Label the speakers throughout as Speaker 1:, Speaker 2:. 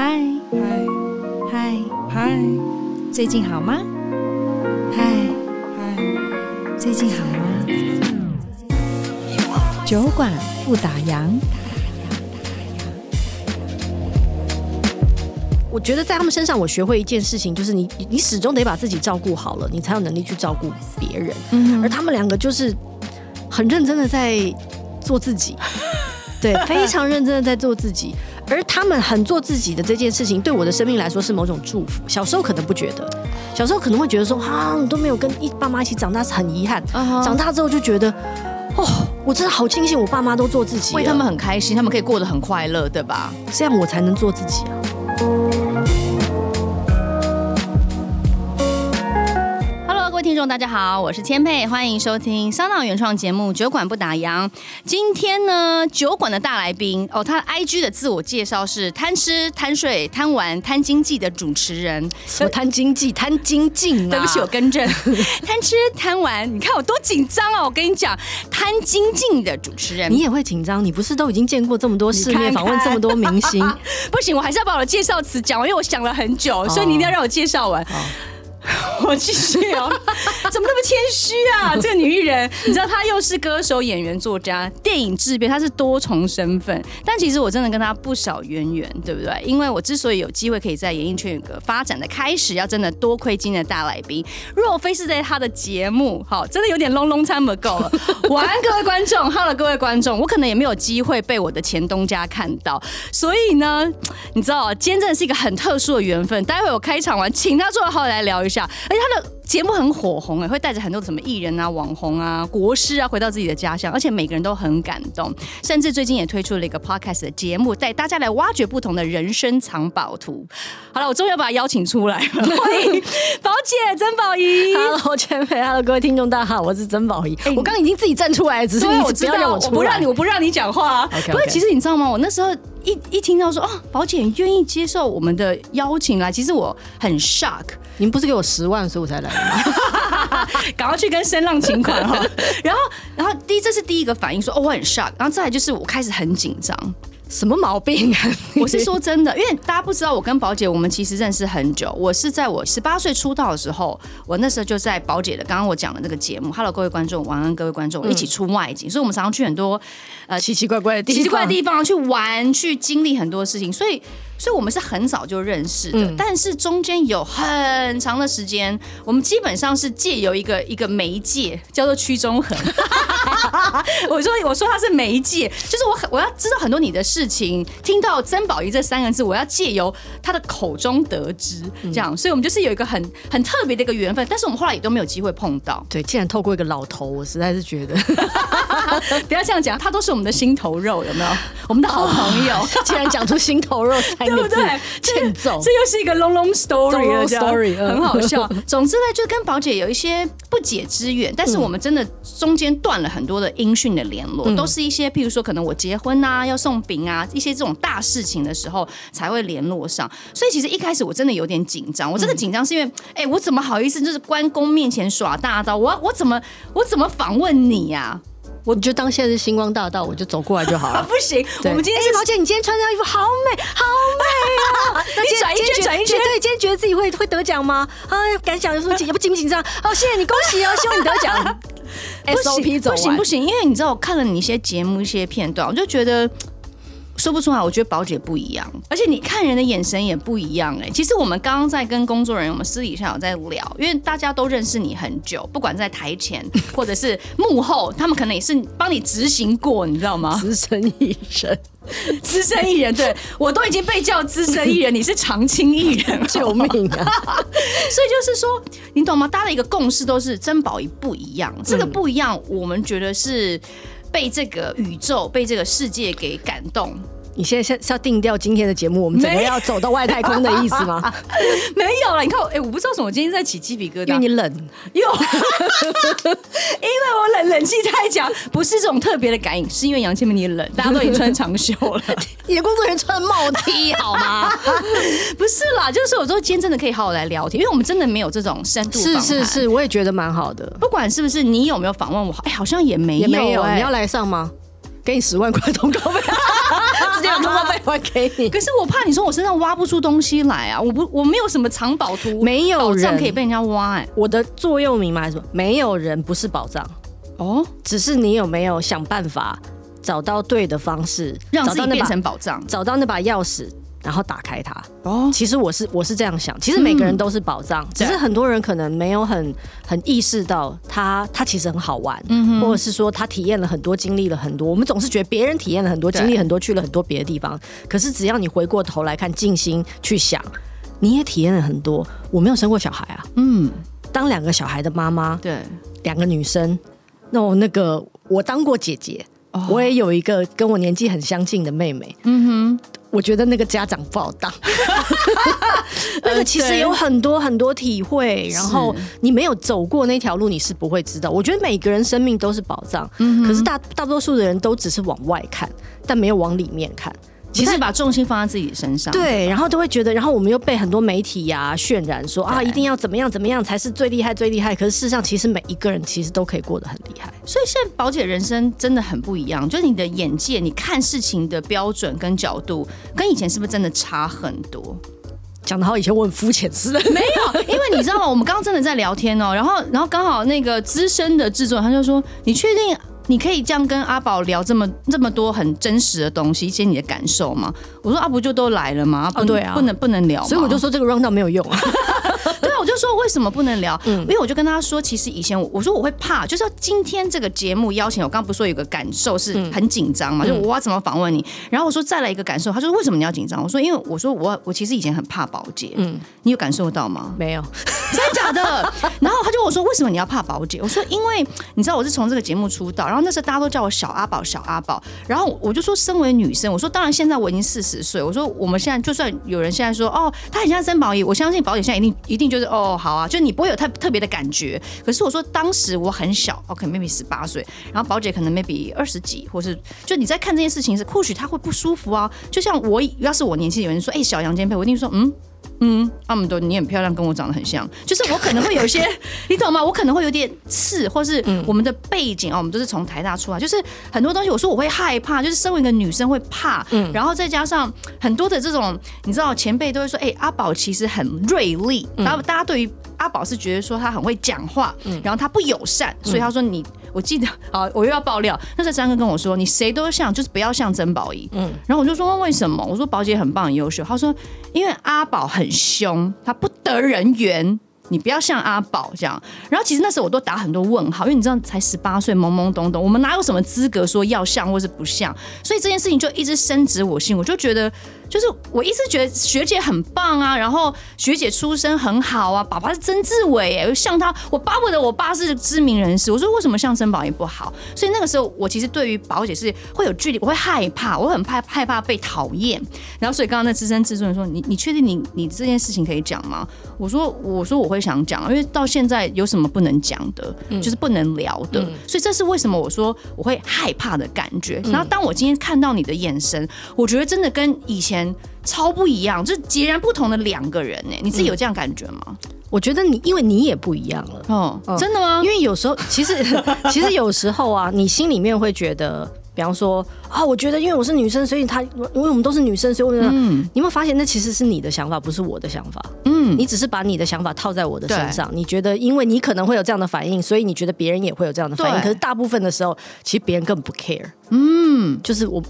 Speaker 1: 嗨
Speaker 2: 嗨
Speaker 1: 嗨，
Speaker 2: 嗨
Speaker 1: 最近好吗？嗨
Speaker 2: 嗨，
Speaker 1: 最近好吗？酒馆不打烊。
Speaker 3: 我觉得在他们身上，我学会一件事情，就是你你始终得把自己照顾好了，你才有能力去照顾别人。
Speaker 1: 嗯
Speaker 3: 而他们两个就是很认真的在做自己，对，非常认真的在做自己。而他们很做自己的这件事情，对我的生命来说是某种祝福。小时候可能不觉得，小时候可能会觉得说啊，你都没有跟一爸妈一起长大，是很遗憾。长大之后就觉得，哦，我真的好庆幸我爸妈都做自己，
Speaker 1: 为他们很开心，他们可以过得很快乐，对吧？
Speaker 3: 这样我才能做自己啊。
Speaker 4: 听众，大家好，我是千佩，欢迎收听香港原创节目《酒馆不打烊》。今天呢，酒馆的大来宾哦，他 IG 的自我介绍是贪吃、贪睡、贪玩、贪经济的主持人。
Speaker 3: 什么贪经济、贪精进啊？
Speaker 4: 对不起，我更正，贪吃、贪玩。你看我多紧张啊！我跟你讲，贪精进的主持人，
Speaker 3: 你也会紧张？你不是都已经见过这么多世面，访问这么多明星？
Speaker 4: 不行，我还是要把我的介绍词讲完，因为我想了很久，所以你一定要让我介绍完。我继续哦，怎么那么谦虚啊？这个女艺人，你知道她又是歌手、演员、作家、电影制片，她是多重身份。但其实我真的跟她不少渊源，对不对？因为我之所以有机会可以在演艺圈有个发展的开始，要真的多亏今天的大来宾。若非是在她的节目，好，真的有点 long long time ago 了。晚安，各位观众，Hello，各位观众，我可能也没有机会被我的前东家看到，所以呢，你知道，今天真的是一个很特殊的缘分。待会我开场完，请他坐好好来聊一下。而且他的节目很火红哎，会带着很多什么艺人啊、网红啊、国师啊回到自己的家乡，而且每个人都很感动。甚至最近也推出了一个 podcast 的节目，带大家来挖掘不同的人生藏宝图。好了，我终于要把他邀请出来了，欢迎宝姐曾宝仪。
Speaker 3: Hello，千佩，Hello，各位听众，大家好，我是曾宝仪。
Speaker 4: 欸
Speaker 3: 我刚刚已经自己站出来，只是你不
Speaker 4: 对我知道
Speaker 3: 要让我出来，
Speaker 4: 不让你，我不让你讲话、啊。不过其实你知道吗？我那时候一一听到说哦，宝姐愿意接受我们的邀请来，其实我很 shock。
Speaker 3: 你们不是给我十万，所以我才来？
Speaker 4: 赶快去跟声浪请款哈。然后，然后第一这是第一个反应说，说哦我很 shock。然后再来就是我开始很紧张。
Speaker 3: 什么毛病啊？
Speaker 4: 我是说真的，因为大家不知道，我跟宝姐我们其实认识很久。我是在我十八岁出道的时候，我那时候就在宝姐的刚刚我讲的那个节目。Hello，各位观众，晚安，各位观众，一起出外景，所以我们常常去很多呃
Speaker 3: 奇奇怪怪的地方，
Speaker 4: 奇奇怪的地方去玩，去经历很多事情。所以，所以我们是很早就认识的，但是中间有很长的时间，我们基本上是借由一个一个媒介叫做屈中恒。我说我说他是媒介，就是我很我要知道很多你的事情，听到曾宝仪这三个字，我要借由他的口中得知，这样，所以我们就是有一个很很特别的一个缘分，但是我们后来也都没有机会碰到。
Speaker 3: 对，竟然透过一个老头，我实在是觉得
Speaker 4: 不要这样讲，他都是我们的心头肉，有没有？我们的好朋友，
Speaker 3: 竟然讲出心头肉三个字，
Speaker 4: 对不对？
Speaker 3: 欠揍，
Speaker 4: 这又是一个 long long story 很好笑。总之呢，就跟宝姐有一些不解之缘，但是我们真的中间断了很多的音讯的联络，都是一些譬如说可能我结婚啊，要送饼啊，一些这种大事情的时候才会联络上。所以其实一开始我真的有点紧张，我这个紧张是因为，哎，我怎么好意思就是关公面前耍大刀？我我怎么我怎么访问你呀？
Speaker 3: 我就当现在是星光大道，我就走过来就好了。
Speaker 4: 不行，我们今天是
Speaker 3: 哎毛姐，你今天穿这套衣服好美，好美啊！
Speaker 4: 你转一圈，转一圈。
Speaker 3: 对，今天觉得自己会会得奖吗？啊，敢想就说紧，也不紧不紧张？好，谢谢你，恭喜哦，希望你得奖。
Speaker 4: 不
Speaker 3: SOP
Speaker 4: 行，
Speaker 3: 走
Speaker 4: 不行，不行，因为你知道，我看了你一些节目、一些片段，我就觉得说不出来。我觉得宝姐不一样，而且你看人的眼神也不一样。哎，其实我们刚刚在跟工作人员，我们私底下有在聊，因为大家都认识你很久，不管在台前或者是幕后，他们可能也是帮你执行过，你知道吗？
Speaker 3: 资深艺人，
Speaker 4: 资深艺人，对我都已经被叫资深艺人，你是常青艺人，
Speaker 3: 救命啊！
Speaker 4: 所以就是说，你懂吗？大家的一个共识都是珍宝仪不一样，这个不一样，我们觉得是被这个宇宙、被这个世界给感动。
Speaker 3: 你现在是是要定掉今天的节目，我们整个要走到外太空的意思吗？
Speaker 4: 没有了，你看我，哎、欸，我不知道什么我今天在起鸡皮疙瘩，
Speaker 3: 因为你冷，
Speaker 4: 有，因为我冷，冷气太强，不是这种特别的感应，是因为杨千明你冷，大家都已经穿长袖了，
Speaker 3: 你的工作人员穿帽 T 好吗？
Speaker 4: 不是啦，就是我说今天真的可以好好来聊天，因为我们真的没有这种深度
Speaker 3: 是是是，我也觉得蛮好的。
Speaker 4: 不管是不是你有没有访问我，哎、欸，好像也没有、欸，
Speaker 3: 也没有，你要来上吗？给你十万块通告费，直接把通告费还给你。
Speaker 4: 可是我怕你从我身上挖不出东西来啊！我不，我没有什么藏宝图，
Speaker 3: 没有人
Speaker 4: 可以被人家挖哎、欸。
Speaker 3: 我的座右铭嘛，还是什么？没有人不是宝藏哦，只是你有没有想办法找到对的方式，
Speaker 4: 让自己变成宝藏，
Speaker 3: 找到那把钥匙。然后打开它。哦，其实我是我是这样想，其实每个人都是宝藏，嗯、只是很多人可能没有很很意识到他他其实很好玩，嗯，或者是说他体验了很多，经历了很多。我们总是觉得别人体验了很多，经历很多，去了很多别的地方，可是只要你回过头来看，静心去想，你也体验了很多。我没有生过小孩啊，嗯，当两个小孩的妈妈，对，两个女生，那我那个我当过姐姐，哦、我也有一个跟我年纪很相近的妹妹，嗯哼。我觉得那个家长不好当，那个其实有很多很多体会，然后你没有走过那条路，你是不会知道。我觉得每个人生命都是宝藏，可是大大多数的人都只是往外看，但没有往里面看。
Speaker 4: 其实把重心放在自己身上，
Speaker 3: 对，然后都会觉得，然后我们又被很多媒体呀、啊、渲染说啊，一定要怎么样怎么样才是最厉害最厉害。可是事实上，其实每一个人其实都可以过得很厉害。
Speaker 4: 所以现在宝姐人生真的很不一样，就是你的眼界、你看事情的标准跟角度，跟以前是不是真的差很多？
Speaker 3: 讲的好，以前我很肤浅似的，
Speaker 4: 没有，因为你知道吗？我们刚刚真的在聊天哦，然后然后刚好那个资深的制作人他就说：“你确定？”你可以这样跟阿宝聊这么这么多很真实的东西，一些你的感受吗？我说阿不就都来了吗？不，对啊，不能不能聊，
Speaker 3: 所以我就说这个 round down 没有用啊。
Speaker 4: 对啊，我就说为什么不能聊？嗯，因为我就跟他说，其实以前我我说我会怕，就是今天这个节目邀请我，刚刚不是说有个感受是很紧张嘛？就我要怎么访问你？然后我说再来一个感受，他说为什么你要紧张？我说因为我说我我其实以前很怕保洁，嗯，你有感受到吗？
Speaker 3: 没有，
Speaker 4: 真的假的？然后他就问我说为什么你要怕保洁？我说因为你知道我是从这个节目出道，然后那时候大家都叫我。小阿宝，小阿宝，然后我就说，身为女生，我说，当然现在我已经四十岁，我说，我们现在就算有人现在说，哦，他很像曾宝仪，我相信宝姐现在一定一定就是，哦，好啊，就你不会有特特别的感觉。可是我说，当时我很小，OK，maybe 十八岁，然后宝姐可能 maybe 二十几，或是就你在看这件事情是，或许他会不舒服啊。就像我要是我年轻，有人说，哎，小杨坚佩，我一定说，嗯。嗯，阿姆多，你很漂亮，跟我长得很像，就是我可能会有一些，你懂吗？我可能会有点刺，或是我们的背景哦，我们都是从台大出来，就是很多东西，我说我会害怕，就是身为一个女生会怕，嗯，然后再加上很多的这种，你知道前辈都会说，哎、欸，阿宝其实很锐利，然后大家对于阿宝是觉得说他很会讲话，然后他不友善，所以他说你。我记得，啊，我又要爆料。那时候张哥跟我说：“你谁都像，就是不要像曾宝仪。”嗯，然后我就说：“为什么？”我说：“宝姐很棒，很优秀。”他说：“因为阿宝很凶，他不得人缘。”你不要像阿宝这样，然后其实那时候我都打很多问号，因为你知道才十八岁懵懵懂懂，我们哪有什么资格说要像或是不像？所以这件事情就一直深植我心，我就觉得就是我一直觉得学姐很棒啊，然后学姐出身很好啊，爸爸是曾志伟哎，像他，我巴不得我爸是知名人士，我说为什么像曾宝仪不好？所以那个时候我其实对于宝姐是会有距离，我会害怕，我很怕害怕被讨厌。然后所以刚刚那资深制作人说你你确定你你这件事情可以讲吗？我说我说我会。想讲，因为到现在有什么不能讲的，嗯、就是不能聊的，嗯、所以这是为什么我说我会害怕的感觉。嗯、然后当我今天看到你的眼神，我觉得真的跟以前超不一样，就是截然不同的两个人呢。你自己有这样感觉吗？
Speaker 3: 我觉得你，因为你也不一样了。
Speaker 4: 哦，嗯、真的吗？
Speaker 3: 因为有时候，其实 其实有时候啊，你心里面会觉得。比方说啊，我觉得因为我是女生，所以她因为我们都是女生，所以我觉得，嗯，你有没有发现那其实是你的想法，不是我的想法。嗯，你只是把你的想法套在我的身上，你觉得因为你可能会有这样的反应，所以你觉得别人也会有这样的反应。可是大部分的时候，其实别人根本不 care。嗯，就是我。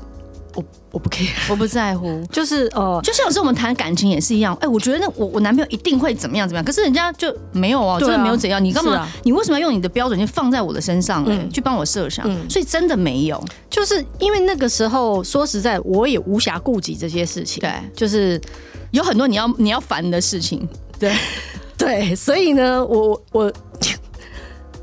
Speaker 3: 我我不 care，
Speaker 4: 我不在乎，
Speaker 3: 就是呃，
Speaker 4: 就像有时候我们谈感情也是一样，哎、欸，我觉得那我我男朋友一定会怎么样怎么样，可是人家就没有哦，啊、真的没有怎样，你干嘛？啊、你为什么要用你的标准去放在我的身上，嗯、去帮我设想？嗯、所以真的没有，
Speaker 3: 就是因为那个时候说实在，我也无暇顾及这些事情，
Speaker 4: 对，
Speaker 3: 就是
Speaker 4: 有很多你要你要烦的事情，
Speaker 3: 对。对，所以呢，我我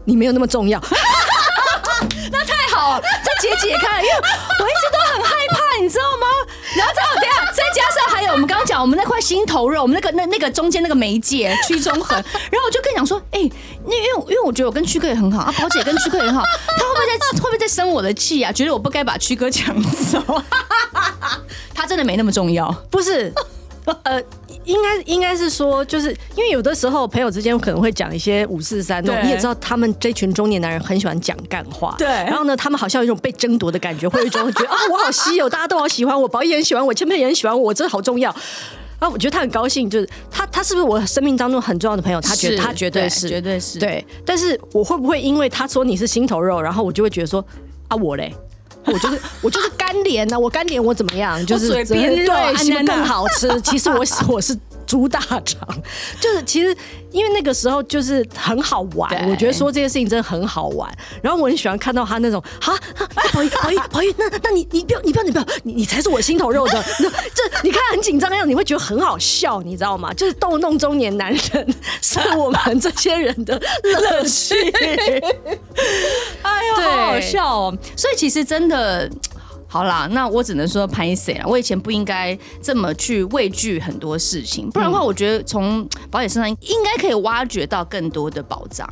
Speaker 3: 你没有那么重要。
Speaker 4: 那太好了，这解解开了，因为我一直都很害怕，你知道吗？然后再等下，再加上还有我们刚刚讲，我们那块心头肉，我们那个那那个中间那个媒介屈中恒，然后我就跟你讲说，哎、欸，那因为因为我觉得我跟屈哥也很好，啊，宝姐跟屈哥也很好，他会不会在会不会在生我的气啊？觉得我不该把屈哥抢走？他真的没那么重要，
Speaker 3: 不是？呃，应该应该是说，就是因为有的时候朋友之间可能会讲一些五四三，你也知道他们这群中年男人很喜欢讲干话，
Speaker 4: 对。
Speaker 3: 然后呢，他们好像有一种被争夺的感觉，会有一种觉得啊，我好稀有，大家都好喜欢我，宝仪也很喜欢我，千佩也很喜欢我，这好重要。啊我觉得他很高兴，就是他他是不是我生命当中很重要的朋友？他觉得他绝对是，
Speaker 4: 绝对是
Speaker 3: 对。但是我会不会因为他说你是心头肉，然后我就会觉得说啊我嘞？我就是我就是干脸呢，我干脸我怎么样？就是
Speaker 4: 嘴
Speaker 3: 对，什么更好吃？其实我 我是猪大肠，就是其实因为那个时候就是很好玩，我觉得说这件事情真的很好玩。然后我很喜欢看到他那种啊，宝玉宝玉宝玉，那那你你不要你不要你不要你你才是我心头肉的，那这你看很紧张的样子，你会觉得很好笑，你知道吗？就是逗弄中年男人 是我们这些人的乐趣。
Speaker 4: 哎呦，好好笑哦！所以其实真的。好啦，那我只能说拍谁了。我以前不应该这么去畏惧很多事情，不然的话，我觉得从保险身上应该可以挖掘到更多的宝藏。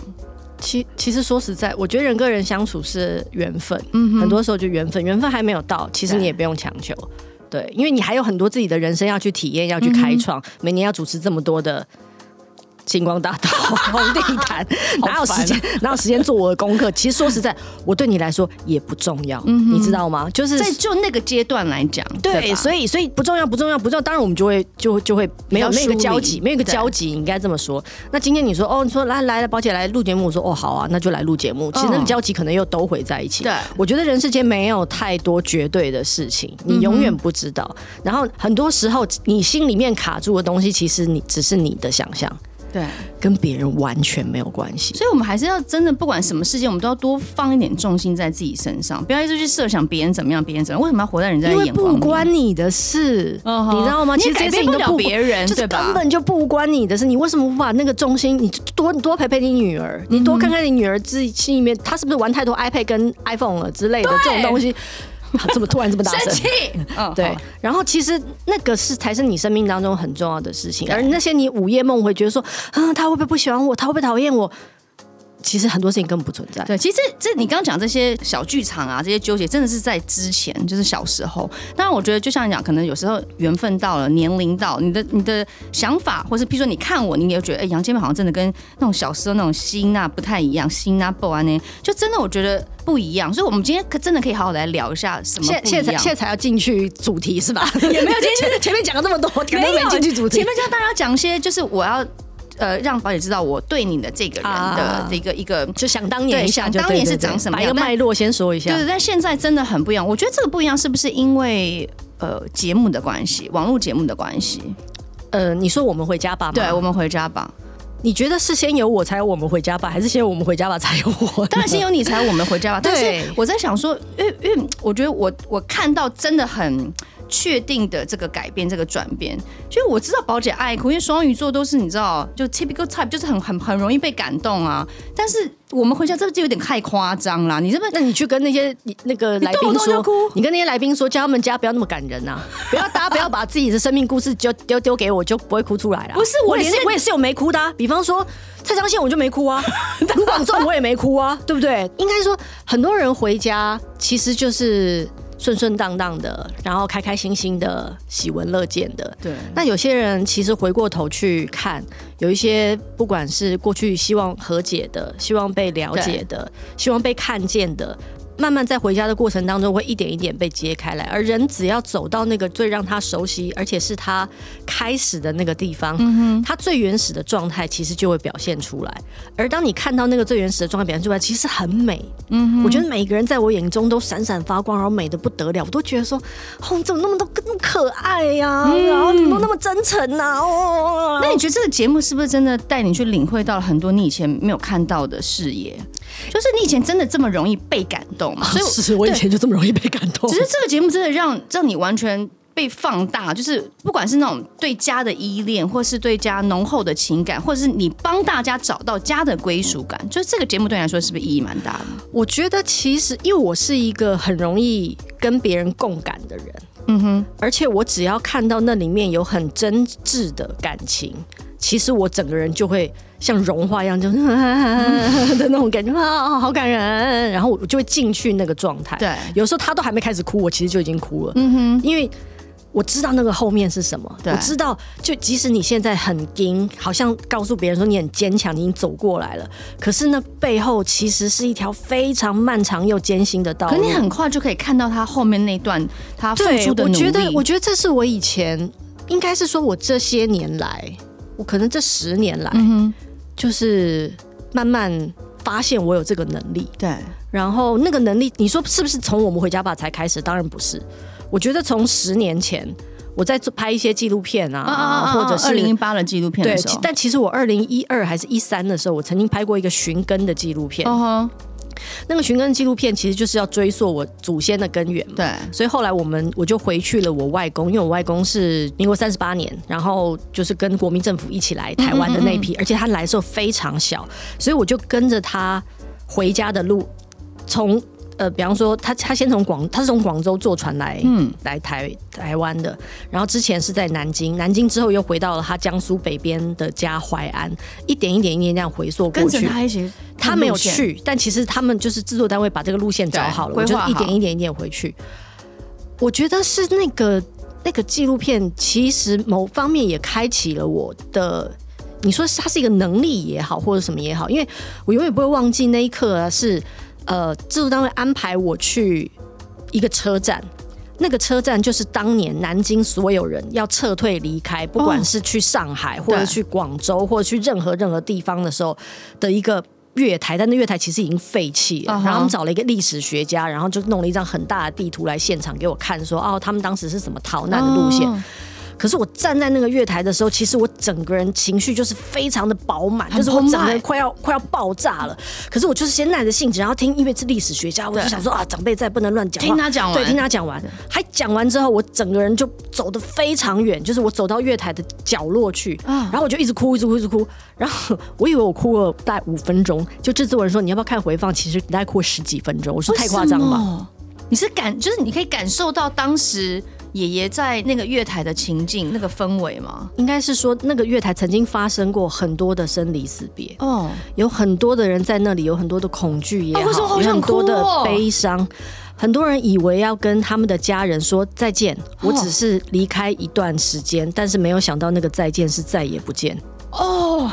Speaker 3: 其其实说实在，我觉得人跟人相处是缘分，嗯，很多时候就缘分，缘分还没有到，其实你也不用强求，对，因为你还有很多自己的人生要去体验，要去开创，每年要主持这么多的。星光大道、红地毯，哪有时间？哪有时间做我的功课？其实说实在，我对你来说也不重要，你知道吗？就是
Speaker 4: 在就那个阶段来讲，
Speaker 3: 对，所以所以不重要，不重要，不重要。当然我们就会就就会没有那个交集，没有个交集，应该这么说。那今天你说哦，你说来来来，宝姐来录节目，我说哦好啊，那就来录节目。其实那个交集可能又都会在一起。对，我觉得人世间没有太多绝对的事情，你永远不知道。然后很多时候你心里面卡住的东西，其实你只是你的想象。
Speaker 4: 对，
Speaker 3: 跟别人完全没有关系，
Speaker 4: 所以我们还是要真的，不管什么事情，我们都要多放一点重心在自己身上，不要一直去设想别人怎么样，别人怎么样。为什么要活在人家的眼光？
Speaker 3: 因为不关你的事，你知道吗？
Speaker 4: 其实改变不了别人，
Speaker 3: 就是根本就不关你的事。你为什么不把那个重心，你多多陪陪你女儿，你多看看你女儿自己心里面，她是不是玩太多 iPad 跟 iPhone 了之类的这种东西。这么突然这么大声，
Speaker 4: 生气，
Speaker 3: 嗯，对。然后其实那个是才是你生命当中很重要的事情，而那些你午夜梦回觉得说，啊，他会不会不喜欢我？他会不会讨厌我？其实很多事情根本不存在。
Speaker 4: 对，其实这你刚刚讲这些小剧场啊，这些纠结，真的是在之前，就是小时候。当然，我觉得就像你讲，可能有时候缘分到了，年龄到，你的你的想法，或是比如说你看我，你也觉得，哎，杨千嬅好像真的跟那种小时候那种心啊不太一样，心啊不安呢，就真的我觉得不一样。所以，我们今天可真的可以好好来聊一下什么不一样。
Speaker 3: 现在现在才要进去主题是吧？也没有，今天前面讲了这么多，没有进去主题。
Speaker 4: 前面叫大家讲一些，就是我要。呃，让宝姐知道我对你的这个人的一个、啊、一个，
Speaker 3: 就想当年一下，想
Speaker 4: 当年是长什么样？
Speaker 3: 把一个脉络先说一下。
Speaker 4: 对，但现在真的很不一样。我觉得这个不一样，是不是因为呃节目的关系，网络节目的关系？
Speaker 3: 呃，你说我们回家吧，
Speaker 4: 对，我们回家吧。
Speaker 3: 你觉得是先有我才有我们回家吧，还是先有我们回家吧才有我？
Speaker 4: 当然先有你才有我们回家吧。但是我在想说，因为因为我觉得我我看到真的很。确定的这个改变，这个转变，就我知道宝姐爱哭，因为双鱼座都是你知道，就 typical type，就是很很很容易被感动啊。但是我们回家这就有点太夸张了。你这不？
Speaker 3: 那你去跟那些那个来宾说，你跟那些来宾说，叫他们家不要那么感人呐、啊，不要大家不要把自己的生命故事就丢丢给我，就不会哭出来了。
Speaker 4: 不是，我也是
Speaker 3: 我也是有没哭的、啊，比方说蔡彰宪我就没哭啊，卢广仲我也没哭啊，对不对？应该说很多人回家其实就是。顺顺当当的，然后开开心心的，喜闻乐见的。对，那有些人其实回过头去看，有一些不管是过去希望和解的，希望被了解的，希望被看见的。慢慢在回家的过程当中，会一点一点被揭开来。而人只要走到那个最让他熟悉，而且是他开始的那个地方，嗯、他最原始的状态其实就会表现出来。而当你看到那个最原始的状态表现出来，其实很美。嗯，我觉得每个人在我眼中都闪闪发光，然后美的不得了。我都觉得说，哦，你怎么那么多那么可爱呀、啊嗯？然后怎么那么真诚呐、啊？哦，
Speaker 4: 那你觉得这个节目是不是真的带你去领会到了很多你以前没有看到的视野？就是你以前真的这么容易被感动吗？所以
Speaker 3: 是我以前就这么容易被感动。
Speaker 4: 只是这个节目真的让让你完全被放大，就是不管是那种对家的依恋，或是对家浓厚的情感，或者是你帮大家找到家的归属感，就是这个节目对你来说是不是意义蛮大的？
Speaker 3: 我觉得其实因为我是一个很容易跟别人共感的人，嗯哼，而且我只要看到那里面有很真挚的感情，其实我整个人就会。像融化一样，就是 的那种感觉啊，好感人。然后我就会进去那个状态。对，有时候他都还没开始哭，我其实就已经哭了。嗯哼，因为我知道那个后面是什么，
Speaker 4: 对
Speaker 3: 我知道，就即使你现在很硬，好像告诉别人说你很坚强，你已经走过来了，可是那背后其实是一条非常漫长又艰辛的道路。
Speaker 4: 可你很快就可以看到他后面那段他付出的努力。
Speaker 3: 我觉得，我觉得这是我以前应该是说，我这些年来，我可能这十年来，嗯、就是慢慢发现我有这个能力。
Speaker 4: 对，
Speaker 3: 然后那个能力，你说是不是从我们回家吧才开始？当然不是。我觉得从十年前我在做拍一些纪录片啊，或者是
Speaker 4: 二零一八的纪录片的时候，
Speaker 3: 对，但其实我二零一二还是一三的时候，我曾经拍过一个寻根的纪录片。
Speaker 4: Uh huh、
Speaker 3: 那个寻根纪录片其实就是要追溯我祖先的根源。
Speaker 4: 对，所
Speaker 3: 以后来我们我就回去了我外公，因为我外公是民国三十八年，然后就是跟国民政府一起来台湾的那批，嗯嗯嗯而且他来的时候非常小，所以我就跟着他回家的路，从。呃，比方说他他先从广，他是从广州坐船来，嗯，来台台湾的。然后之前是在南京，南京之后又回到了他江苏北边的家淮安，一点一点一点这样回溯过去。
Speaker 4: 跟着他一起，
Speaker 3: 他没有去，但其实他们就是制作单位把这个路线找好了，我就一点一点一点回去。我觉得是那个那个纪录片，其实某方面也开启了我的，你说它是一个能力也好，或者什么也好，因为我永远不会忘记那一刻啊，是。呃，制作单位安排我去一个车站，那个车站就是当年南京所有人要撤退离开，不管是去上海或者去广州或者去任何任何地方的时候的一个月台，但那月台其实已经废弃了。然后我们找了一个历史学家，然后就弄了一张很大的地图来现场给我看，说哦，他们当时是怎么逃难的路线。可是我站在那个月台的时候，其实我整个人情绪就是非常的饱满，就是我整个人快要快要爆炸了。可是我就是先耐着性子，然后听，因为是历史学家，我就想说啊，长辈在不能乱讲话，
Speaker 4: 听他讲完，
Speaker 3: 对，听他讲完，还讲完之后，我整个人就走得非常远，就是我走到月台的角落去，然后我就一直哭，一直哭，一直哭。然后我以为我哭了大概五分钟，就制作人说，你要不要看回放？其实大概哭了十几分钟，我说太夸张了吧？
Speaker 4: 你是感，就是你可以感受到当时。爷爷在那个月台的情境，那个氛围吗？
Speaker 3: 应该是说，那个月台曾经发生过很多的生离死别哦，有很多的人在那里，有很多的恐惧也好，
Speaker 4: 啊好哦、
Speaker 3: 有很多的悲伤。很多人以为要跟他们的家人说再见，我只是离开一段时间，哦、但是没有想到那个再见是再也不见哦。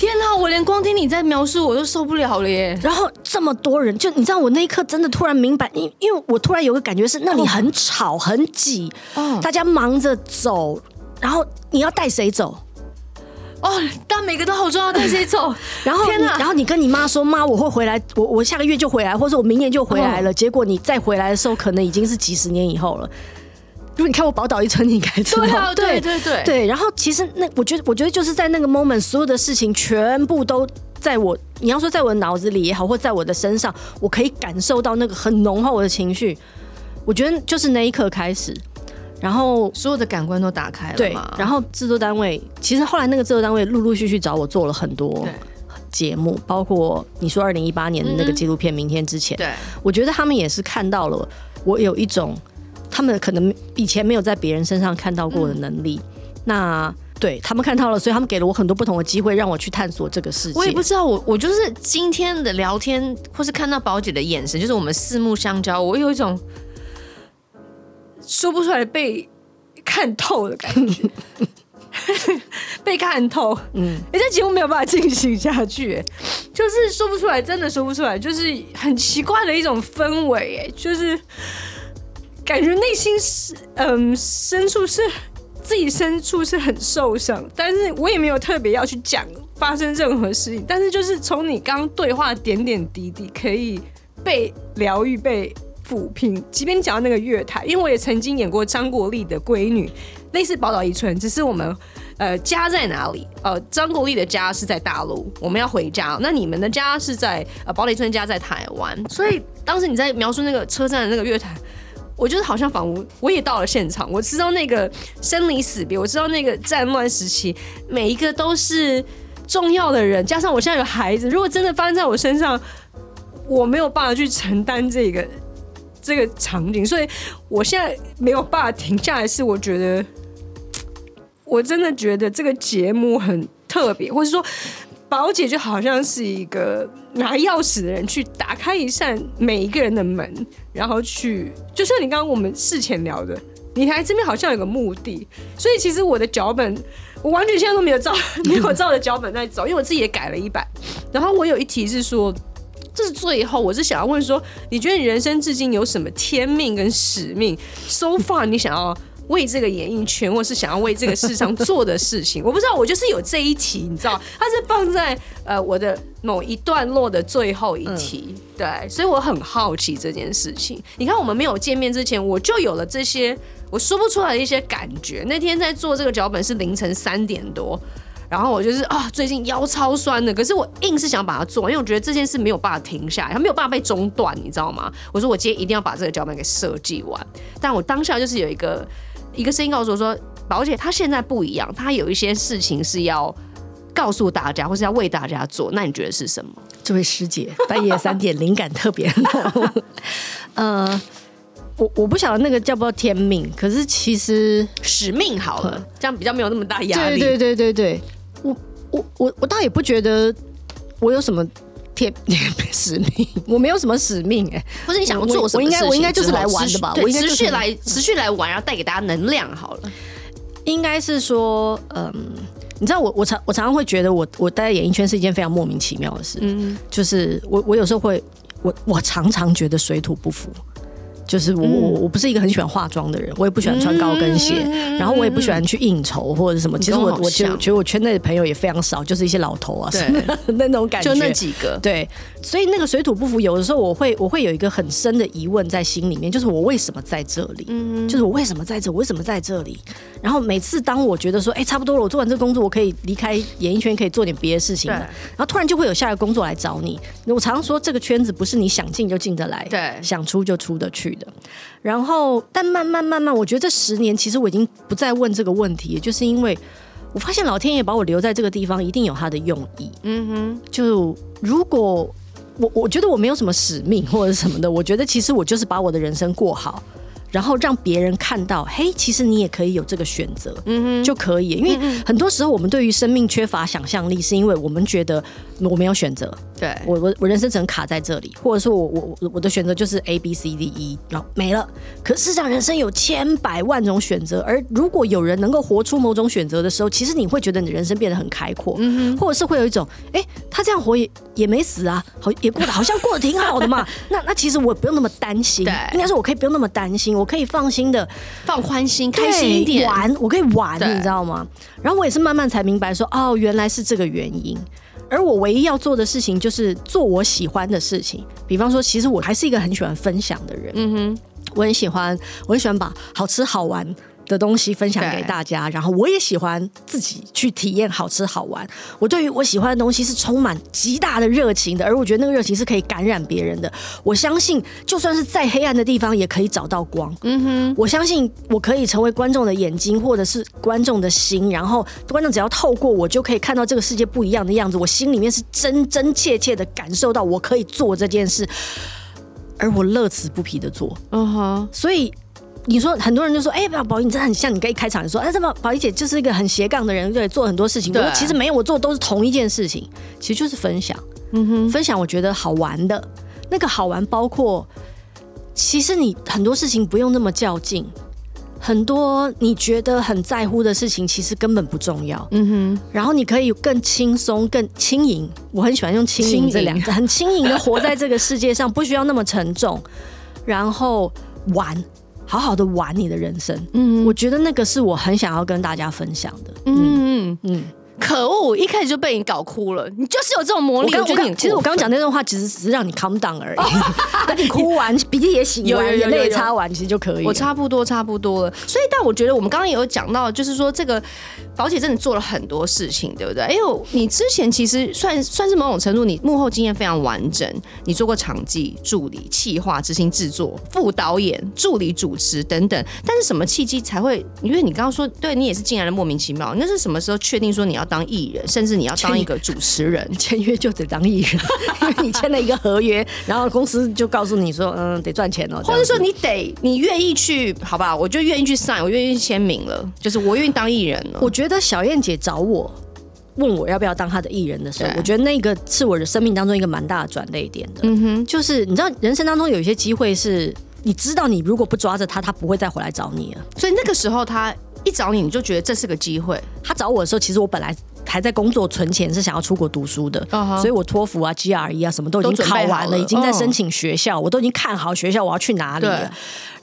Speaker 4: 天哪！我连光听你在描述我都受不了了耶。
Speaker 3: 然后这么多人，就你知道，我那一刻真的突然明白，因因为我突然有个感觉是那里很吵很挤，哦，大家忙着走，然后你要带谁走？
Speaker 4: 哦，但每个都好重要，带谁走？
Speaker 3: 然后天哪！然后你跟你妈说，妈，我会回来，我我下个月就回来，或者我明年就回来了。哦，结果你再回来的时候，可能已经是几十年以后了。如果你看我《宝岛一村》，你应该知道。
Speaker 4: 对啊，对对对
Speaker 3: 对。然后其实那我觉得，我觉得就是在那个 moment，所有的事情全部都在我，你要说在我的脑子里也好，或在我的身上，我可以感受到那个很浓厚的情绪。我觉得就是那一刻开始，然后
Speaker 4: 所有的感官都打开了。
Speaker 3: 对，然后制作单位其实后来那个制作单位陆陆续续找我做了很多节目，包括你说二零一八年的那个纪录片《明天之前》。
Speaker 4: 对，
Speaker 3: 我觉得他们也是看到了我有一种。他们可能以前没有在别人身上看到过的能力，嗯、那对他们看到了，所以他们给了我很多不同的机会，让我去探索这个世界。
Speaker 4: 我也不知道，我我就是今天的聊天，或是看到宝姐的眼神，就是我们四目相交，我有一种说不出来被看透的感觉，被看透。嗯，哎，这节目没有办法进行下去，就是说不出来，真的说不出来，就是很奇怪的一种氛围，哎，就是。感觉内心是嗯，深处是自己深处是很受伤，但是我也没有特别要去讲发生任何事情，但是就是从你刚刚对话点点滴滴可以被疗愈、被抚平。即便你讲到那个月台，因为我也曾经演过张国立的闺女，类似宝岛一村，只是我们呃家在哪里？呃，张国立的家是在大陆，我们要回家，那你们的家是在呃宝岛一村家在台湾，所以当时你在描述那个车站的那个月台。我就是好像仿佛我也到了现场，我知道那个生离死别，我知道那个战乱时期，每一个都是重要的人。加上我现在有孩子，如果真的发生在我身上，我没有办法去承担这个 这个场景，所以我现在没有办法停下来。是我觉得，我真的觉得这个节目很特别，或是说。宝姐就好像是一个拿钥匙的人，去打开一扇每一个人的门，然后去，就像你刚刚我们事前聊的，你来这边好像有个目的，所以其实我的脚本我完全现在都没有照没有照着脚本在走，因为我自己也改了一版。然后我有一题是说，这是最后，我是想要问说，你觉得你人生至今有什么天命跟使命？So far，你想要？为这个演艺圈，或是想要为这个世上做的事情，我不知道，我就是有这一题，你知道，它是放在呃我的某一段落的最后一题，对，所以我很好奇这件事情。你看，我们没有见面之前，我就有了这些我说不出来的一些感觉。那天在做这个脚本是凌晨三点多，然后我就是啊，最近腰超酸的，可是我硬是想把它做，因为我觉得这件事没有办法停下来，它没有办法被中断，你知道吗？我说我今天一定要把这个脚本给设计完，但我当下就是有一个。一个声音告诉我说：“宝姐，她现在不一样，她有一些事情是要告诉大家，或是要为大家做。那你觉得是什么？”
Speaker 3: 这位师姐 半夜三点灵感特别 呃，我我不晓得那个叫不叫天命，可是其实
Speaker 4: 使命好了，这样比较没有那么大压力。
Speaker 3: 对对对对对，我我我我倒也不觉得我有什么。天 使命，我没有什么使命哎、欸，
Speaker 4: 不是你想要做什么？
Speaker 3: 我应该我应该就是来玩的吧？我应该
Speaker 4: 持续来持续来玩，然后带给大家能量好了。
Speaker 3: 应该是说，嗯，你知道我我常我常常会觉得我我待在演艺圈是一件非常莫名其妙的事，嗯，就是我我有时候会我我常常觉得水土不服。就是我我我不是一个很喜欢化妆的人，我也不喜欢穿高跟鞋，然后我也不喜欢去应酬或者什么。其实我我觉得觉得我圈内的朋友也非常少，就是一些老头啊什么的 那种感觉，
Speaker 4: 就那几个。
Speaker 3: 对，所以那个水土不服，有的时候我会我会有一个很深的疑问在心里面，就是我为什么在这里？嗯，就是我为什么在这？我为什么在这里？然后每次当我觉得说，哎，差不多了，我做完这个工作，我可以离开演艺圈，可以做点别的事情了。然后突然就会有下一个工作来找你。我常常说，这个圈子不是你想进就进得来，对，想出就出得去的。然后，但慢慢慢慢，我觉得这十年其实我已经不再问这个问题，就是因为我发现老天爷把我留在这个地方，一定有他的用意。嗯哼，就如果我我觉得我没有什么使命或者什么的，我觉得其实我就是把我的人生过好。然后让别人看到，嘿，其实你也可以有这个选择，嗯哼，就可以。因为很多时候我们对于生命缺乏想象力，是因为我们觉得我没有选择。对，我我我人生只能卡在这里，或者说我我我我的选择就是 A B C D E，然后没了。可事实上，人生有千百万种选择，而如果有人能够活出某种选择的时候，其实你会觉得你的人生变得很开阔，嗯哼，或者是会有一种，哎，他这样活也也没死啊，好也过得好像过得挺好的嘛。那那其实我不用那么担心，对，应该说我可以不用那么担心。我可以放心的
Speaker 4: 放宽心，开心一点
Speaker 3: 玩，我可以玩，你知道吗？然后我也是慢慢才明白说，哦，原来是这个原因。而我唯一要做的事情就是做我喜欢的事情。比方说，其实我还是一个很喜欢分享的人。嗯哼，我很喜欢，我很喜欢把好吃好玩的东西分享给大家，然后我也喜欢自己去体验好吃好玩。我对于我喜欢的东西是充满极大的热情的，而我觉得那个热情是可以感染别人的。我相信，就算是再黑暗的地方，也可以找到光。嗯哼，我相信我可以成为观众的眼睛，或者是观众的心，然后观众只要透过我，就可以看到这个世界不一样的样子。我心里面是真真切切的感受到我可以做这件事，而我乐此不疲的做。嗯哼，所以。你说很多人就说，哎、欸，宝宝，你真的很像你刚一开场你说，哎，这宝宝仪姐就是一个很斜杠的人，对，做很多事情。我说，其实没有，我做的都是同一件事情，其实就是分享。嗯哼，分享我觉得好玩的，那个好玩包括，其实你很多事情不用那么较劲，很多你觉得很在乎的事情，其实根本不重要。嗯哼，然后你可以更轻松、更轻盈。我很喜欢用轻盈这两个字，很轻盈的活在这个世界上，不需要那么沉重，然后玩。好好的玩你的人生，嗯，我觉得那个是我很想要跟大家分享的，嗯。嗯
Speaker 4: 嗯。可恶，一开始就被你搞哭了，你就是有这种魔力。
Speaker 3: 我刚刚其实我刚刚讲那段话，其实只是让你 calm down 而已，等你哭完，鼻涕也洗完，眼泪也擦完，其实就可以。
Speaker 4: 我差不多差不多了。所以，但我觉得我们刚刚也有讲到，就是说这个宝姐真的做了很多事情，对不对？哎呦你之前其实算 算是某种程度，你幕后经验非常完整，你做过场记、助理、企划、执行制作、副导演、助理主持等等。但是什么契机才会？因为你刚刚说，对你也是进来的莫名其妙。那是什么时候确定说你要？当艺人，甚至你要当一个主持人，
Speaker 3: 签约 就得当艺人，因为你签了一个合约，然后公司就告诉你说，嗯，得赚钱哦，
Speaker 4: 或者说你得，你愿意去，好吧，我就愿意去 sign，我愿意签名了，就是我愿意当艺人了。
Speaker 3: 我觉得小燕姐找我问我要不要当她的艺人的时候，我觉得那个是我的生命当中一个蛮大的转捩点的。嗯哼，就是你知道，人生当中有一些机会是你知道，你如果不抓着他，他不会再回来找你了。
Speaker 4: 所以那个时候他一找你，你就觉得这是个机会。
Speaker 3: 他找我的时候，其实我本来还在工作存钱，是想要出国读书的，uh huh. 所以我托福啊、GRE 啊什么都已经考完了，了已经在申请学校，uh huh. 我都已经看好学校我要去哪里了。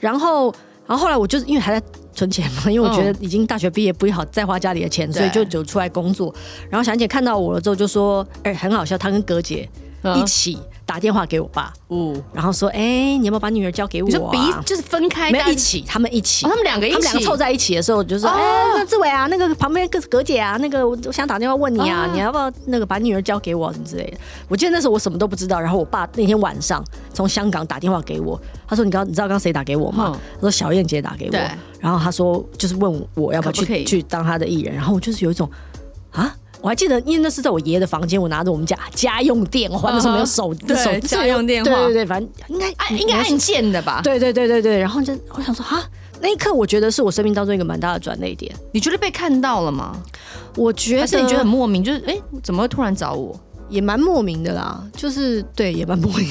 Speaker 3: 然后，然后后来我就是因为还在存钱嘛，因为我觉得已经大学毕业不好再花家里的钱，uh. 所以就就出来工作。然后小姐看到我了之后就说：“哎、欸，很好笑，她跟哥姐一起。Uh ”.打电话给我爸，嗯，然后说，哎、欸，你要不要把女儿交给我、啊？就
Speaker 4: 比就是分开，
Speaker 3: 没有一起，他们一起，
Speaker 4: 哦、他们两个一起，
Speaker 3: 他们两个凑在一起的时候，就说，哎、哦，那志伟啊，那个旁边个葛姐啊，那个我想打电话问你啊，哦、你要不要那个把女儿交给我什么之类的？我记得那时候我什么都不知道，然后我爸那天晚上从香港打电话给我，他说，你刚你知道刚刚谁打给我吗？嗯、他说小燕姐打给我，然后他说就是问我要不要去去当他的艺人，然后我就是有一种啊。我还记得，因为那是在我爷爷的房间，我拿着我们家家用电话，那时候没有手
Speaker 4: 的
Speaker 3: 手
Speaker 4: 家用电话，
Speaker 3: 对对对，反正应该
Speaker 4: 按应该按键的吧？
Speaker 3: 对对对对对。然后就我想说啊，那一刻我觉得是我生命当中一个蛮大的转捩点。
Speaker 4: 你觉得被看到了吗？
Speaker 3: 我觉得，
Speaker 4: 还是你觉得很莫名，就是哎，怎么会突然找我？
Speaker 3: 也蛮莫名的啦，就是对，也蛮莫名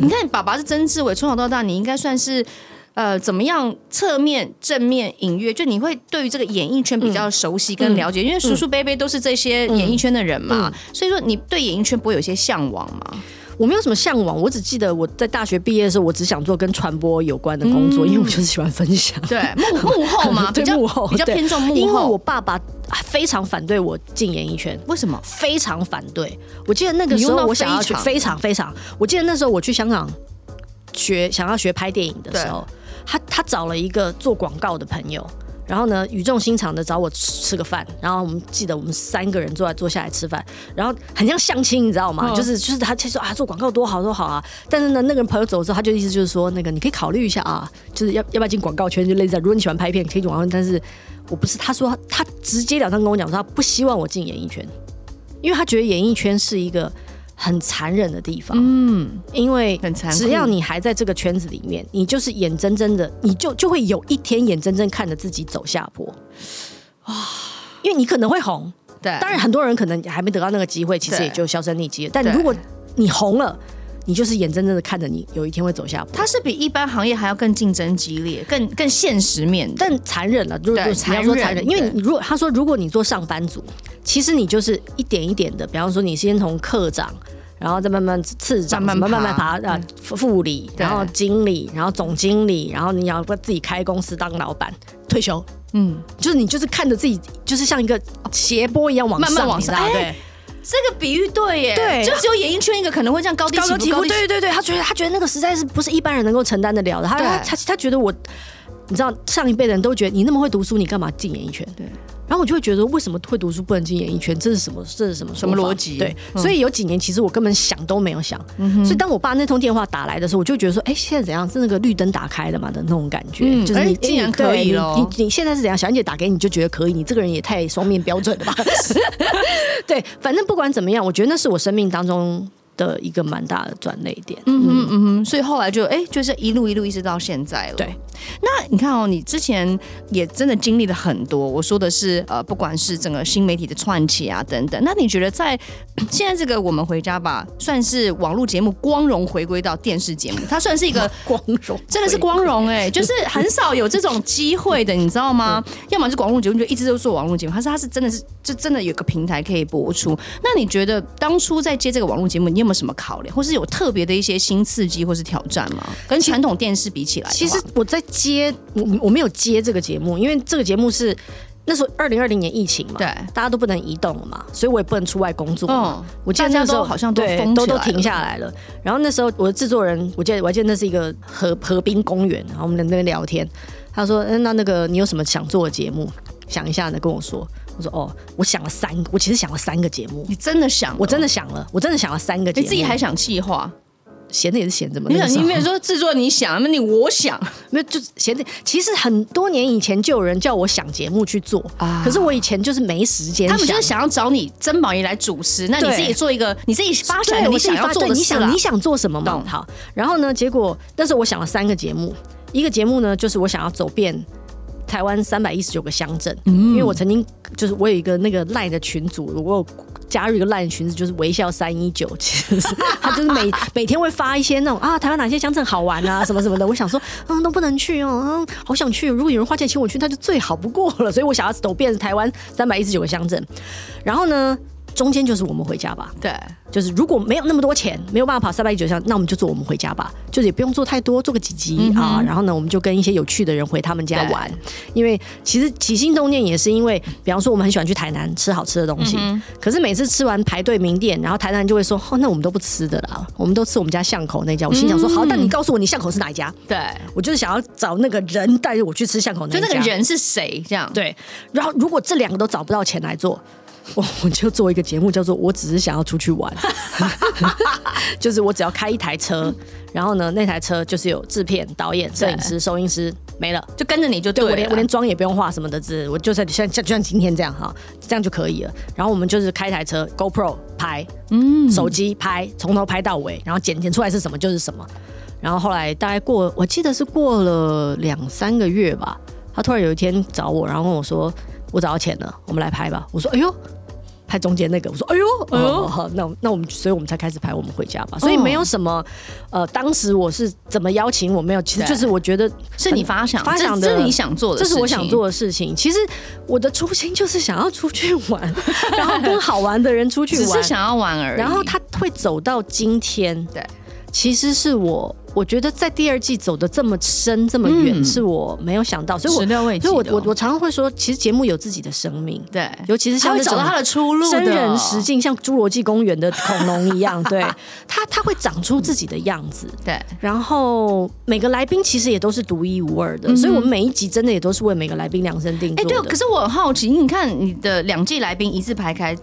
Speaker 4: 你看，爸爸是曾志伟，从小到大，你应该算是。呃，怎么样？侧面、正面、隐约，就你会对于这个演艺圈比较熟悉跟了解，嗯、因为叔叔伯伯都是这些演艺圈的人嘛，嗯嗯、所以说你对演艺圈不会有一些向往吗？
Speaker 3: 我没有什么向往，我只记得我在大学毕业的时候，我只想做跟传播有关的工作，嗯、因为我就是喜欢分享。
Speaker 4: 对，幕幕后嘛，比较幕后，比较偏重幕后。
Speaker 3: 因为我爸爸非常反对我进演艺圈，
Speaker 4: 为什么？
Speaker 3: 非常反对。我记得那个时候，我想要去非常非常。我记得那时候我去香港学，想要学拍电影的时候。他他找了一个做广告的朋友，然后呢，语重心长的找我吃个饭，然后我们记得我们三个人坐在坐下来吃饭，然后很像相亲，你知道吗？哦、就是就是他他说啊，做广告多好多好啊，但是呢，那个人朋友走的时候，他就意思就是说，那个你可以考虑一下啊，就是要要不要进广告圈，就类似，如果你喜欢拍片，可以进广告圈，但是我不是，他说他直截了当跟我讲说，他不希望我进演艺圈，因为他觉得演艺圈是一个。很残忍的地方，嗯，因为只要你还在这个圈子里面，你就是眼睁睁的，你就就会有一天眼睁睁看着自己走下坡，哇！因为你可能会红，对，当然很多人可能还没得到那个机会，其实也就销声匿迹了。但如果你红了，你就是眼睁睁的看着你有一天会走下坡。
Speaker 4: 它是比一般行业还要更竞争激烈，更更现实面，
Speaker 3: 但残忍了。如果你要说残忍，因为你如果他说如果你做上班族，其实你就是一点一点的，比方说你先从课长。然后再慢慢次长，慢慢慢慢爬啊，副理，然后经理，然后总经理，然后你要不自己开公司当老板，退休，嗯，就是你就是看着自己，就是像一个斜坡一样往上，慢慢往上，对，
Speaker 4: 这个比喻对耶，
Speaker 3: 对，
Speaker 4: 就只有演艺圈一个可能会这样高低起伏，
Speaker 3: 对对对，他觉得他觉得那个实在是不是一般人能够承担得了的，他他他他觉得我，你知道上一辈的人都觉得你那么会读书，你干嘛进演艺圈？对。然后我就会觉得，为什么会读书不能进演艺圈？这是什么？这是什么？
Speaker 4: 什么逻辑？
Speaker 3: 对，嗯、所以有几年其实我根本想都没有想。嗯、所以当我爸那通电话打来的时候，我就觉得说，哎，现在怎样？是那个绿灯打开了嘛的那种感觉，嗯、就是你
Speaker 4: 竟然可以了。
Speaker 3: 你你现在是怎样？小燕姐打给你就觉得可以？你这个人也太双面标准了吧？对，反正不管怎么样，我觉得那是我生命当中。的一个蛮大的转捩点，
Speaker 4: 嗯哼嗯哼，所以后来就哎、欸，就是一路一路一直到现在了。
Speaker 3: 对，
Speaker 4: 那你看哦，你之前也真的经历了很多。我说的是呃，不管是整个新媒体的串起啊等等。那你觉得在现在这个我们回家吧，算是网络节目光荣回归到电视节目，它算是一个
Speaker 3: 光荣，
Speaker 4: 真的是光荣哎、欸，就是很少有这种机会的，你知道吗？嗯、要么是广络节目就一直都做网络节目，它是它是真的是就真的有个平台可以播出。那你觉得当初在接这个网络节目，你有没有什么考量，或是有特别的一些新刺激或是挑战吗？跟传统电视比起来，
Speaker 3: 其实我在接我我没有接这个节目，因为这个节目是那时候二零二零年疫情嘛，
Speaker 4: 对，
Speaker 3: 大家都不能移动了嘛，所以我也不能出外工作嘛。嗯、我记得那时候
Speaker 4: 好像都
Speaker 3: 都都停下来了。然后那时候我的制作人，我记得我还记得那是一个河河滨公园，然后我们在那边聊天，他说：“嗯，那那个你有什么想做的节目？想一下呢，跟我说。”我说哦，我想了三个，我其实想了三个节目。
Speaker 4: 你真的想？
Speaker 3: 我真的想了，我真的想了三个节目。
Speaker 4: 你自己还想企划？
Speaker 3: 闲着也是闲着嘛。
Speaker 4: 你想，你没有说制作，你想，那你我想，
Speaker 3: 没有就闲着。其实很多年以前就有人叫我想节目去做啊，可是我以前就是没时间。
Speaker 4: 他们就是想要找你曾宝仪来主持，那你自己做一个，你自己发出来你想要做的，
Speaker 3: 你想你想做什么嘛？好，然后呢，结果但是我想了三个节目，一个节目呢就是我想要走遍。台湾三百一十九个乡镇，嗯，因为我曾经就是我有一个那个赖的群组，我有加入一个赖的群组，就是微笑三一九，其实是他就是每 每天会发一些那种啊，台湾哪些乡镇好玩啊，什么什么的。我想说，嗯，都不能去哦，嗯，好想去。如果有人花钱请我去，那就最好不过了。所以我想要走遍台湾三百一十九个乡镇，然后呢，中间就是我们回家吧。
Speaker 4: 对，
Speaker 3: 就是如果没有那么多钱，没有办法跑三百一九项，那我们就做我们回家吧。就是也不用做太多，做个几集、嗯、啊。然后呢，我们就跟一些有趣的人回他们家玩。因为其实起心动念也是因为，比方说我们很喜欢去台南吃好吃的东西。嗯、可是每次吃完排队名店，然后台南就会说：“哦，那我们都不吃的啦，我们都吃我们家巷口那家。”我心想说：“好，那你告诉我你巷口是哪一家？”
Speaker 4: 对，
Speaker 3: 我就是想要找那个人带着我去吃巷口那家。
Speaker 4: 就那个人是谁？这样
Speaker 3: 对。然后如果这两个都找不到钱来做。我我就做一个节目，叫做“我只是想要出去玩 ”，就是我只要开一台车，然后呢，那台车就是有制片、导演、摄影师、收音师，没了，
Speaker 4: 就跟着你就对，
Speaker 3: 对我连我连妆也不用化什么的，只我就在像像就像今天这样哈，这样就可以了。然后我们就是开一台车，GoPro 拍，嗯，手机拍，从头拍到尾，然后剪剪出来是什么就是什么。然后后来大概过，我记得是过了两三个月吧，他突然有一天找我，然后问我说。我找到钱了，我们来拍吧。我说：“哎呦，拍中间那个。”我说：“哎呦，哎呦，好，那那我们，所以我们才开始拍。我们回家吧。所以没有什么，呃，当时我是怎么邀请我没有，其实就是我觉得
Speaker 4: 是你发想
Speaker 3: 发想的，
Speaker 4: 这是你想做的，
Speaker 3: 这是我想做的事情。其实我的初心就是想要出去玩，然后跟好玩的人出去玩，
Speaker 4: 只是想要玩而已。
Speaker 3: 然后他会走到今天，对，其实是我。”我觉得在第二季走的这么深这么远，嗯，是我没有想到，所以我所以我我我常常会说，其实节目有自己的生命，
Speaker 4: 对，
Speaker 3: 尤其是像
Speaker 4: 找到他的出路，
Speaker 3: 真人实境，像侏罗纪公园的恐龙一样，对，他他会长出自己的样子，
Speaker 4: 对，
Speaker 3: 然后每个来宾其实也都是独一无二的，嗯，所以我们每一集真的也都是为每个来宾量身定做对，
Speaker 4: 可是我很好奇，你看你的两季来宾一字排开，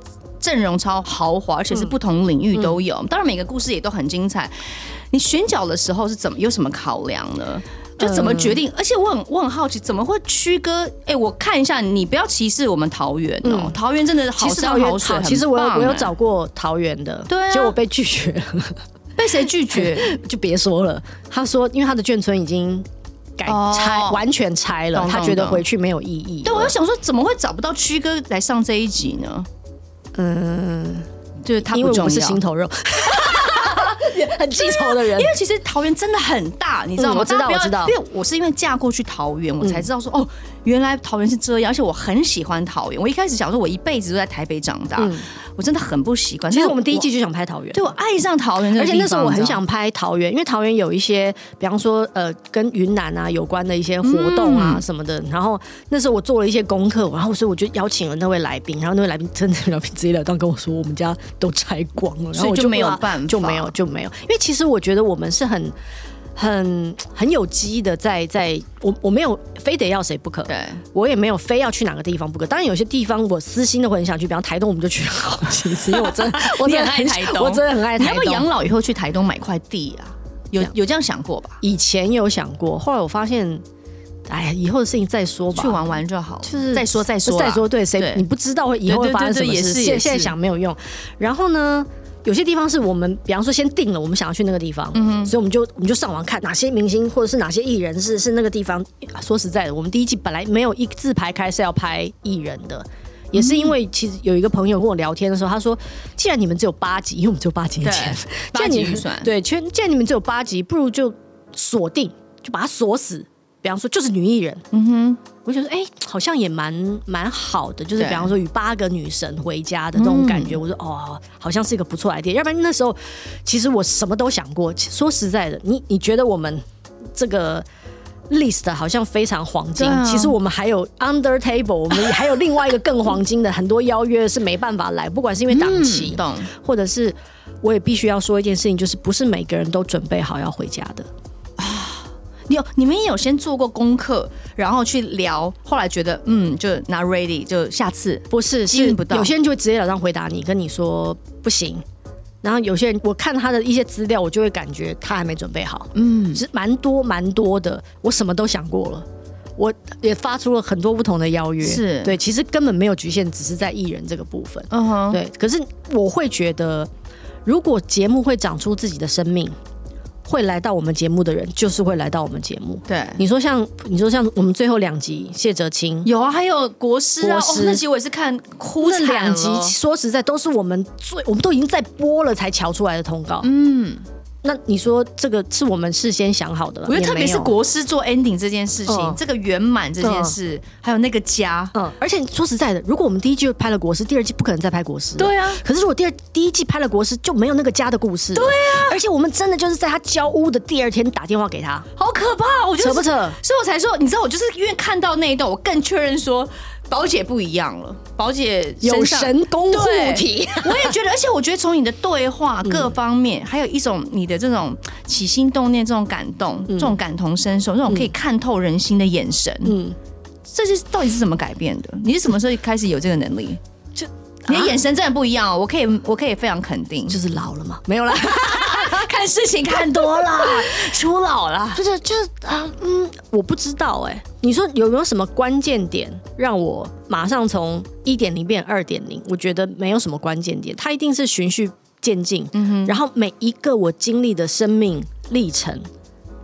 Speaker 4: 阵容超豪华，而且是不同领域都有，嗯，当然每个故事也都很精彩。你选角的时候是怎么有什么考量呢？就怎么决定？嗯、而且我很我很好奇，怎么会区隔？哎、欸，我看一下，你不要歧视我们桃园哦、喔嗯，桃园真的好山好水，
Speaker 3: 其实我有我有找过桃园的，对、啊，结果我被拒绝了。
Speaker 4: 被谁拒绝？
Speaker 3: 就别说了。他说，因为他的眷村已经改拆、哦，完全拆了，他觉得回去没有意义。
Speaker 4: 对，我就想说，怎么会找不到区哥来上这一集呢？
Speaker 3: 嗯，
Speaker 4: 就是他不
Speaker 3: 因为我们是心头肉。很记仇的人、啊，
Speaker 4: 因为其实桃园真的很大，你知道吗？
Speaker 3: 嗯、我知道，我知道，
Speaker 4: 因为我是因为嫁过去桃园，我才知道说、嗯、哦，原来桃园是这样，而且我很喜欢桃园。我一开始想说，我一辈子都在台北长大。嗯我真的很不习惯。
Speaker 3: 其实我们第一季就想拍桃园，
Speaker 4: 对，我爱上桃园，而且
Speaker 3: 那时候我很想拍桃园，因为桃园有一些，比方说呃，跟云南啊有关的一些活动啊什么的。然后那时候我做了一些功课，然后所以我就邀请了那位来宾，然后那位来宾真的来宾直截了当跟我说，我们家都拆光了，然后我就，
Speaker 4: 就没有办法，
Speaker 3: 就没有就没有。因为其实我觉得我们是很。很很有机的在，在在我我没有非得要谁不可，对，我也没有非要去哪个地方不可。当然有些地方我私心的会很想去，比方台东，我们就去了好几次，因为我真的我真的很爱台东，我真的很爱台东。
Speaker 4: 你要不要养老以后去台东买块地啊？有有这样想过吧？
Speaker 3: 以前有想过，后来我发现，哎呀，以后的事情再说吧，
Speaker 4: 去玩玩就好，就是再说再说
Speaker 3: 再说。对，谁你不知道会以后会发生什么事？现现在想没有用。然后呢？有些地方是我们，比方说先定了，我们想要去那个地方，嗯，所以我们就我们就上网看哪些明星或者是哪些艺人是是那个地方。说实在的，我们第一季本来没有一字排开是要拍艺人的，也是因为其实有一个朋友跟我聊天的时候，他说，既然你们只有八集，因为我们只有八集的钱，
Speaker 4: 八集预算，
Speaker 3: 对，既然你们只有八集，不如就锁定，就把它锁死。比方说，就是女艺人，嗯哼，我觉得哎，好像也蛮蛮好的，就是比方说与八个女神回家的这种感觉，我说哦，好像是一个不错的 idea。要不然那时候，其实我什么都想过。说实在的，你你觉得我们这个 list 好像非常黄金，其实我们还有 under table，我们还有另外一个更黄金的很多邀约是没办法来，不管是因为档期，或者是我也必须要说一件事情，就是不是每个人都准备好要回家的。
Speaker 4: 有你们也有先做过功课，然后去聊，后来觉得嗯，就 not ready，就下次
Speaker 3: 不是是不到。有些人就会直接了当回答你，跟你说不行。然后有些人我看他的一些资料，我就会感觉他还没准备好。嗯，是蛮多蛮多的，我什么都想过了，我也发出了很多不同的邀约。是对，其实根本没有局限，只是在艺人这个部分。嗯哼，对。可是我会觉得，如果节目会长出自己的生命。会来到我们节目的人，就是会来到我们节目。
Speaker 4: 对，
Speaker 3: 你说像你说像我们最后两集谢哲青
Speaker 4: 有啊，还有国师啊，哦、那集我也是看哭惨了。
Speaker 3: 那两集说实在都是我们最我们都已经在播了才瞧出来的通告。嗯。那你说这个是我们事先想好的？
Speaker 4: 我觉得特别是国师做 ending 这件事情，
Speaker 3: 嗯、
Speaker 4: 这个圆满这件事，嗯、还有那个家，
Speaker 3: 嗯，而且说实在的，如果我们第一季拍了国师，第二季不可能再拍国师。
Speaker 4: 对啊。
Speaker 3: 可是如果第二第一季拍了国师，就没有那个家的故事。
Speaker 4: 对啊。
Speaker 3: 而且我们真的就是在他交屋的第二天打电话给他，
Speaker 4: 好可怕！我觉得
Speaker 3: 扯不扯？
Speaker 4: 所以我才说，你知道，我就是因为看到那一段，我更确认说。宝姐不一样了，宝姐
Speaker 3: 有神功护体，
Speaker 4: 我也觉得，而且我觉得从你的对话各方面，嗯、还有一种你的这种起心动念、这种感动、嗯、这种感同身受、这种可以看透人心的眼神，嗯，这些到底是怎么改变的？你是什么时候开始有这个能力？就你的眼神真的不一样哦，我可以，我可以非常肯定，
Speaker 3: 就是老了嘛，没有啦。
Speaker 4: 看事情看多了，初老了，
Speaker 3: 就是就是啊，嗯，我不知道哎、欸。你说有没有什么关键点让我马上从一点零变二点零？我觉得没有什么关键点，它一定是循序渐进。嗯哼，然后每一个我经历的生命历程。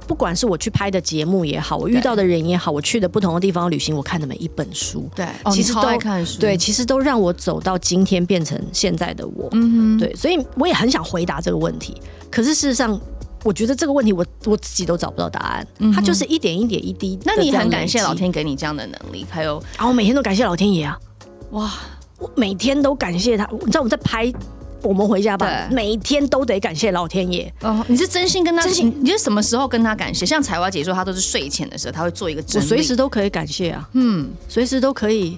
Speaker 3: 不管是我去拍的节目也好，我遇到的人也好，我去的不同的地方旅行，我看的每一本书，
Speaker 4: 对，
Speaker 3: 其实都、
Speaker 4: 哦、看书，
Speaker 3: 对，其实都让我走到今天变成现在的我。嗯哼，对，所以我也很想回答这个问题，可是事实上，我觉得这个问题我我自己都找不到答案。嗯，它就是一点一点一滴。
Speaker 4: 那你很感谢老天给你这样的能力，还有
Speaker 3: 啊，我每天都感谢老天爷啊！哇，我每天都感谢他。你知道我们在拍。我们回家吧每一天都得感谢老天爷。
Speaker 4: 哦你是真心跟他真心。你是什么时候跟他感谢？像彩娃姐说她都是睡前的时候她会做一个
Speaker 3: 我随时都可以感谢啊嗯。随时都可以。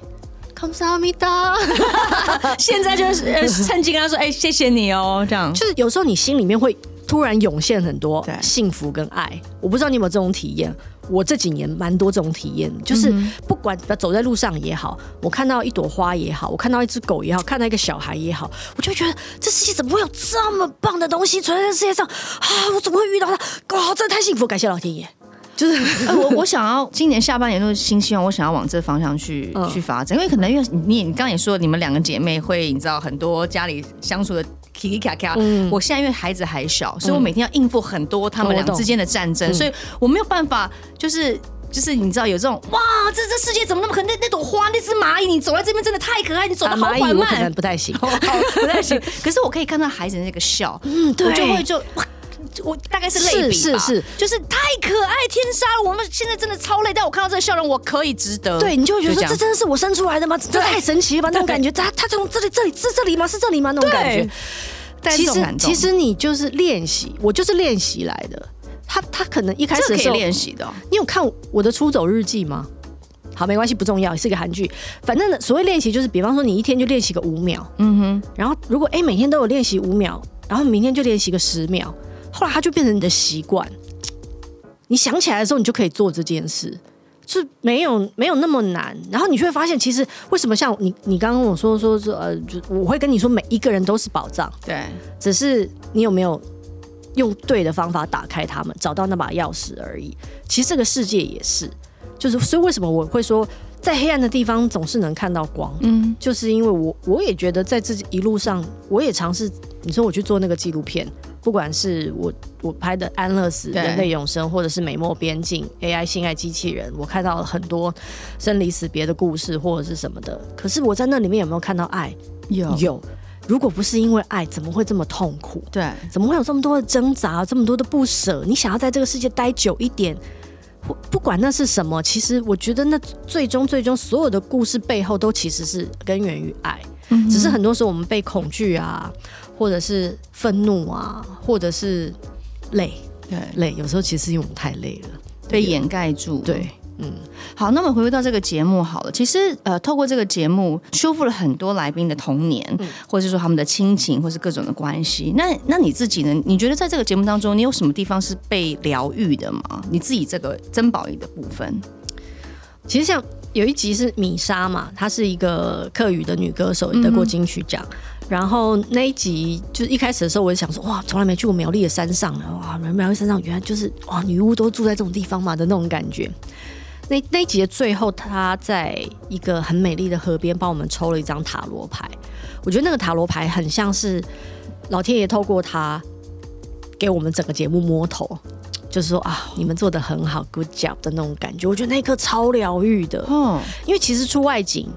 Speaker 4: 现在就是趁机跟他说哎谢谢你哦这样。
Speaker 3: 就是有时候你心里面会突然涌现很多幸福跟爱我不知道你有没有这种体验。我这几年蛮多这种体验，就是不管走在路上也好，我看到一朵花也好，我看到一只狗也好，看到一个小孩也好，我就觉得这世界怎么会有这么棒的东西存在这世界上啊！我怎么会遇到它？哇，真的太幸福！感谢老天爷。就是、
Speaker 4: 呃、我我想要今年下半年都是新希望，我想要往这方向去、嗯、去发展，因为可能因为你你刚刚也说你们两个姐妹会你知道很多家里相处的。卡卡卡，嗯，我现在因为孩子还小，所以我每天要应付很多他们俩之间的战争，所以我没有办法，就是就是你知道有这种哇，这这世界怎么那么可能？那那朵花，那只蚂蚁，你走在这边真的太可爱，你走的好缓慢，
Speaker 3: 可能不太行，
Speaker 4: 不太行。可是我可以看到孩子那个笑，嗯，对，我就会就哇，我大概是类比吧，是是，就是太可爱，天杀了！我们现在真的超累，但我看到这个笑容，我可以值得。
Speaker 3: 对，你就会觉得这真的是我生出来的吗？这太神奇了吧？那种感觉，他他从这里这里是这里吗？是这里吗？那种感觉。
Speaker 4: 其实
Speaker 3: 其实你就是练习，我就是练习来的。他他可能一开始可以
Speaker 4: 练习的、哦。
Speaker 3: 你有看我的出走日记吗？好，没关系，不重要，是个韩剧。反正呢，所谓练习就是，比方说你一天就练习个五秒，嗯哼。然后如果哎、欸、每天都有练习五秒，然后明天就练习个十秒，后来它就变成你的习惯。你想起来的时候，你就可以做这件事。是没有没有那么难，然后你就会发现，其实为什么像你你刚刚跟我说说说呃，就我会跟你说，每一个人都是宝藏，
Speaker 4: 对，
Speaker 3: 只是你有没有用对的方法打开他们，找到那把钥匙而已。其实这个世界也是，就是所以为什么我会说，在黑暗的地方总是能看到光，嗯，就是因为我我也觉得在这一路上，我也尝试，你说我去做那个纪录片。不管是我我拍的安乐死、人类永生，或者是美墨边境 AI 性爱机器人，我看到了很多生离死别的故事，或者是什么的。可是我在那里面有没有看到爱？
Speaker 4: 有
Speaker 3: 有。如果不是因为爱，怎么会这么痛苦？
Speaker 4: 对，
Speaker 3: 怎么会有这么多的挣扎，这么多的不舍？你想要在这个世界待久一点，不不管那是什么，其实我觉得那最终最终所有的故事背后都其实是根源于爱。嗯，只是很多时候我们被恐惧啊。或者是愤怒啊，或者是累，对，累。有时候其实因为我们太累了，
Speaker 4: 被掩盖住。
Speaker 3: 对，嗯。
Speaker 4: 好，那么回归到这个节目好了。其实呃，透过这个节目，修复了很多来宾的童年，嗯、或者是说他们的亲情，或是各种的关系。那那你自己呢？你觉得在这个节目当中，你有什么地方是被疗愈的吗？你自己这个珍宝仪的部分，
Speaker 3: 其实像有一集是米莎嘛，她是一个客语的女歌手，得过金曲奖。然后那一集就是一开始的时候，我就想说，哇，从来没去过苗栗的山上，哇，苗栗山上原来就是哇，女巫都住在这种地方嘛的那种感觉。那那一集的最后，他在一个很美丽的河边帮我们抽了一张塔罗牌。我觉得那个塔罗牌很像是老天爷透过他给我们整个节目摸头，就是说啊，你们做的很好，good job 的那种感觉。我觉得那一刻超疗愈的，嗯，因为其实出外景。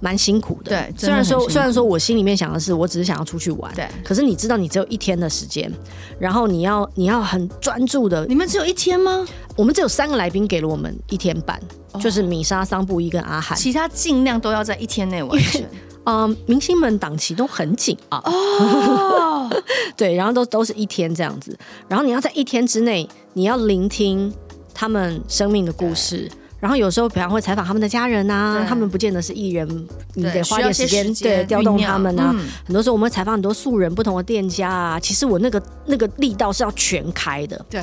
Speaker 3: 蛮辛苦的，
Speaker 4: 对。
Speaker 3: 虽然说，虽然说我心里面想的是，我只是想要出去玩，
Speaker 4: 对。
Speaker 3: 可是你知道，你只有一天的时间，然后你要你要很专注的。
Speaker 4: 你们只有一天吗？
Speaker 3: 我们只有三个来宾给了我们一天半，哦、就是米莎、桑布伊跟阿海，
Speaker 4: 其他尽量都要在一天内完成。
Speaker 3: 嗯、呃，明星们档期都很紧啊。哦。对，然后都都是一天这样子，然后你要在一天之内，你要聆听他们生命的故事。然后有时候，比方会采访他们的家人啊，他们不见得是艺人，你得花点时间对调动他们啊。嗯、很多时候我们会采访很多素人，不同的店家啊。其实我那个那个力道是要全开的，
Speaker 4: 对。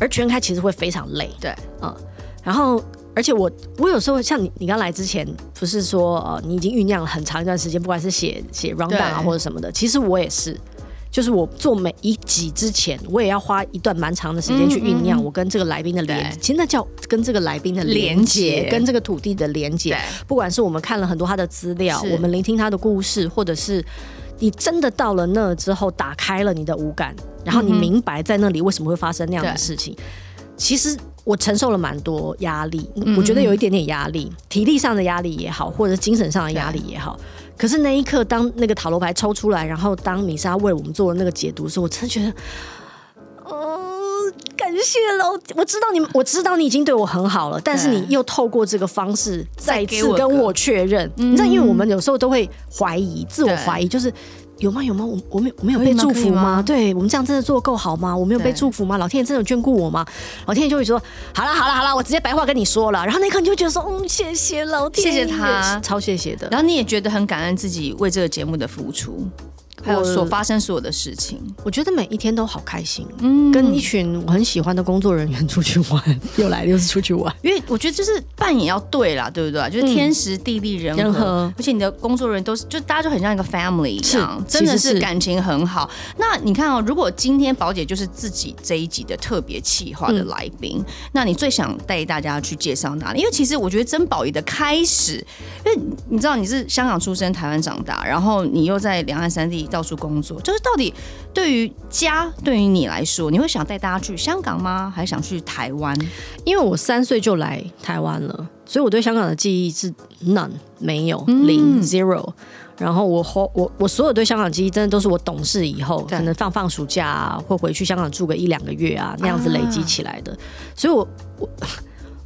Speaker 3: 而全开其实会非常累，
Speaker 4: 对，
Speaker 3: 嗯。然后，而且我我有时候像你，你刚来之前不是说呃，你已经酝酿了很长一段时间，不管是写写 rundown 啊或者什么的，其实我也是。就是我做每一集之前，我也要花一段蛮长的时间去酝酿我跟这个来宾的连，嗯嗯、其实那叫跟这个来宾的连接，跟这个土地的连接。不管是我们看了很多他的资料，我们聆听他的故事，或者是你真的到了那之后，打开了你的五感，然后你明白在那里为什么会发生那样的事情。其实我承受了蛮多压力，我觉得有一点点压力，体力上的压力也好，或者精神上的压力也好。可是那一刻，当那个塔罗牌抽出来，然后当米莎为我们做了那个解读的时候，我真的觉得，哦，感谢老！我知道你，我知道你已经对我很好了，但是你又透过这个方式再次跟我确认。你知道，因为我们有时候都会怀疑，自我怀疑，就是。有吗？有吗？我我没有我没有被祝福吗？吗对我们这样真的做够好吗？我没有被祝福吗？老天爷真的有眷顾我吗？老天爷就会说：好了好了好了，我直接白话跟你说了。然后那一刻你就觉得说：嗯，谢谢老天爷，谢谢他，超谢谢的。
Speaker 4: 然后你也觉得很感恩自己为这个节目的付出。还有所发生所有的事情，
Speaker 3: 我觉得每一天都好开心。嗯，跟一群我很喜欢的工作人员 出去玩，又来又是出去玩。
Speaker 4: 因为我觉得就是扮演要对啦，对不对？就是天时地利人和，嗯、而且你的工作人员都是，就大家就很像一个 family 一样，真的是感情很好。那你看哦，如果今天宝姐就是自己这一集的特别企划的来宾，嗯、那你最想带大家去介绍哪里？因为其实我觉得曾宝仪的开始，因为你知道你是香港出生，台湾长大，然后你又在两岸三地。到处工作，就是到底对于家，对于你来说，你会想带大家去香港吗？还是想去台湾？
Speaker 3: 因为我三岁就来台湾了，所以我对香港的记忆是 none 没有零、嗯、zero。然后我我我所有对香港记忆，真的都是我懂事以后，可能放放暑假啊，或回去香港住个一两个月啊，那样子累积起来的。啊、所以我我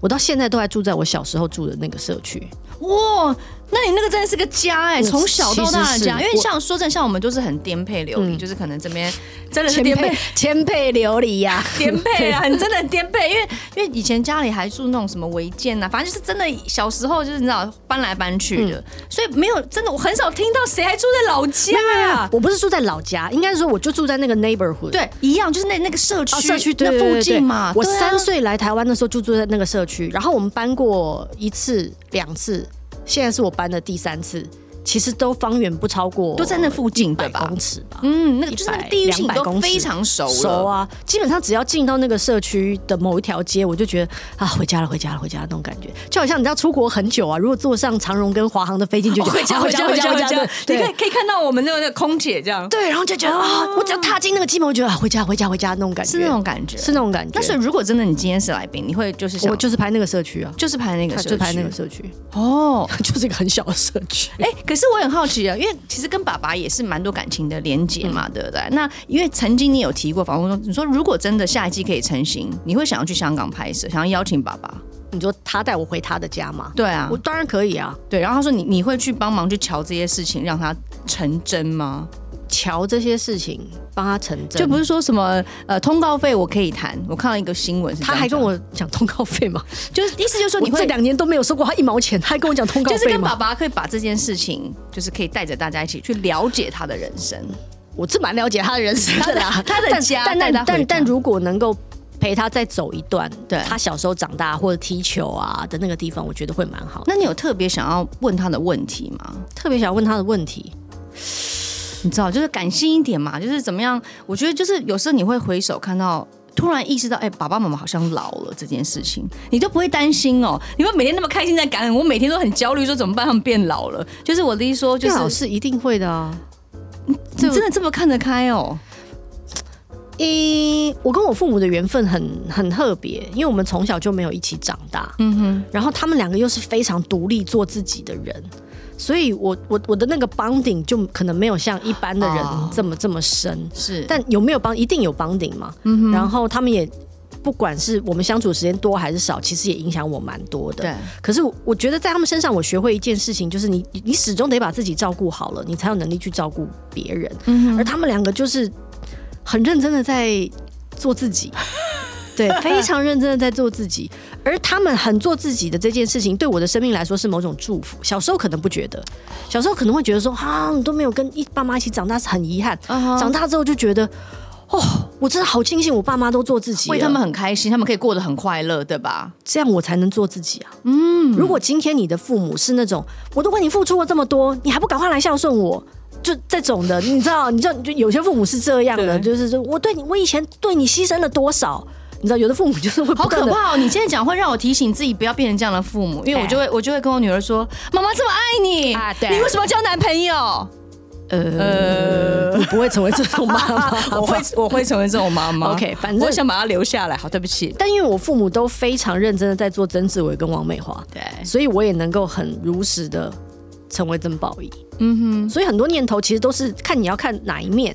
Speaker 3: 我到现在都还住在我小时候住的那个社区。
Speaker 4: 哇！那你那个真的是个家哎、欸，从小到大的家，因为像说真的，像我们就是很颠沛流离，嗯、就是可能这边真的是颠沛
Speaker 3: 颠沛 流离呀，
Speaker 4: 颠沛啊，很真的很颠沛，因为因为以前家里还住那种什么违建呐，反正就是真的小时候就是你知道搬来搬去的，嗯、所以没有真的我很少听到谁还住在老家啊。
Speaker 3: 我不是住在老家，应该是说我就住在那个 neighborhood，
Speaker 4: 对，一样就是那那个社区、
Speaker 3: 哦、社区那附近嘛。我三岁来台湾的时候就住在那个社区，然后我们搬过一次两次。现在是我搬的第三次。其实都方圆不超过，
Speaker 4: 都在那附近对吧？
Speaker 3: 百公尺吧。
Speaker 4: 嗯，那个就是那个地域性都非常熟
Speaker 3: 熟啊。基本上只要进到那个社区的某一条街，我就觉得啊，回家了，回家了，回家了那种感觉，就好像你知道出国很久啊。如果坐上长荣跟华航的飞机，就觉得 回家，回家，回家，回家。
Speaker 4: 你可以可以看到我们那个那个空姐这样。
Speaker 3: 对，然后就觉得啊，我只要踏进那个机门，我觉得啊，回家，回家，回家那种感觉，
Speaker 4: 是那种感觉，
Speaker 3: 是那种感觉。
Speaker 4: 但是如果真的你今天是来宾，你会就是
Speaker 3: 我就是拍那个社区啊，
Speaker 4: 就是拍那个，
Speaker 3: 就拍那个社区。
Speaker 4: 哦，
Speaker 3: 就是一个很小的社区。
Speaker 4: 哎，可是我很好奇啊。因为其实跟爸爸也是蛮多感情的连接嘛，嗯、对不对？那因为曾经你有提过访问说，你说如果真的下一季可以成型，你会想要去香港拍摄，想要邀请爸爸？
Speaker 3: 你说他带我回他的家吗？
Speaker 4: 对啊，
Speaker 3: 我当然可以啊。
Speaker 4: 对，然后他说你你会去帮忙去瞧这些事情，让他成真吗？
Speaker 3: 乔这些事情帮他成真，
Speaker 4: 就不是说什么呃通告费我可以谈。我看到一个新闻，
Speaker 3: 他还跟我讲通告费嘛，
Speaker 4: 就是意思就是说你会这
Speaker 3: 两年都没有收过他一毛钱，他还跟我讲通告费
Speaker 4: 就是跟爸爸可以把这件事情，就是可以带着大家一起去了解他的人生。
Speaker 3: 我是蛮了解他的人生的啦，
Speaker 4: 他的家，
Speaker 3: 但但但但如果能够陪他再走一段，
Speaker 4: 对
Speaker 3: 他小时候长大或者踢球啊的那个地方，我觉得会蛮好。
Speaker 4: 那你有特别想要问他的问题吗？
Speaker 3: 特别想要问他的问题。
Speaker 4: 你知道，就是感性一点嘛，就是怎么样？我觉得就是有时候你会回首看到，突然意识到，哎、欸，爸爸妈妈好像老了这件事情，你都不会担心哦。你会每天那么开心在感恩，我每天都很焦虑，说怎么办？他们变老了，就是我的意思说，就是
Speaker 3: 是一定会的啊。
Speaker 4: 你真的这么看得开哦？
Speaker 3: 诶，我跟我父母的缘分很很特别，因为我们从小就没有一起长大。嗯哼，然后他们两个又是非常独立做自己的人，所以我我我的那个 bonding 就可能没有像一般的人这么、哦、这么深。
Speaker 4: 是，
Speaker 3: 但有没有帮一定有 bonding 嘛？嗯哼，然后他们也不管是我们相处时间多还是少，其实也影响我蛮多的。
Speaker 4: 对，
Speaker 3: 可是我觉得在他们身上，我学会一件事情，就是你你始终得把自己照顾好了，你才有能力去照顾别人。而他们两个就是。很认真的在做自己，对，非常认真的在做自己。而他们很做自己的这件事情，对我的生命来说是某种祝福。小时候可能不觉得，小时候可能会觉得说，啊，你都没有跟一爸妈一起长大是很遗憾。Uh huh. 长大之后就觉得，哦，我真的好庆幸我爸妈都做自己，
Speaker 4: 为他们很开心，他们可以过得很快乐，对吧？
Speaker 3: 这样我才能做自己啊。嗯，如果今天你的父母是那种，我都为你付出了这么多，你还不赶快来孝顺我？就这种的，你知道？你知道？就有些父母是这样的，就是说，我对你，我以前对你牺牲了多少？你知道，有的父母就是会
Speaker 4: 好可怕哦！你现在讲会让我提醒自己不要变成这样的父母，因为我就会，我就会跟我女儿说：“妈妈这么爱你，啊、你为什么要交男朋友？”
Speaker 3: 呃，你不会成为这种妈妈，
Speaker 4: 我会，我会成为这种妈妈。
Speaker 3: OK，反正
Speaker 4: 我想把她留下来。好，对不起，
Speaker 3: 但因为我父母都非常认真的在做曾志伟跟王美华，对，所以我也能够很如实的成为曾宝仪。嗯哼，所以很多念头其实都是看你要看哪一面。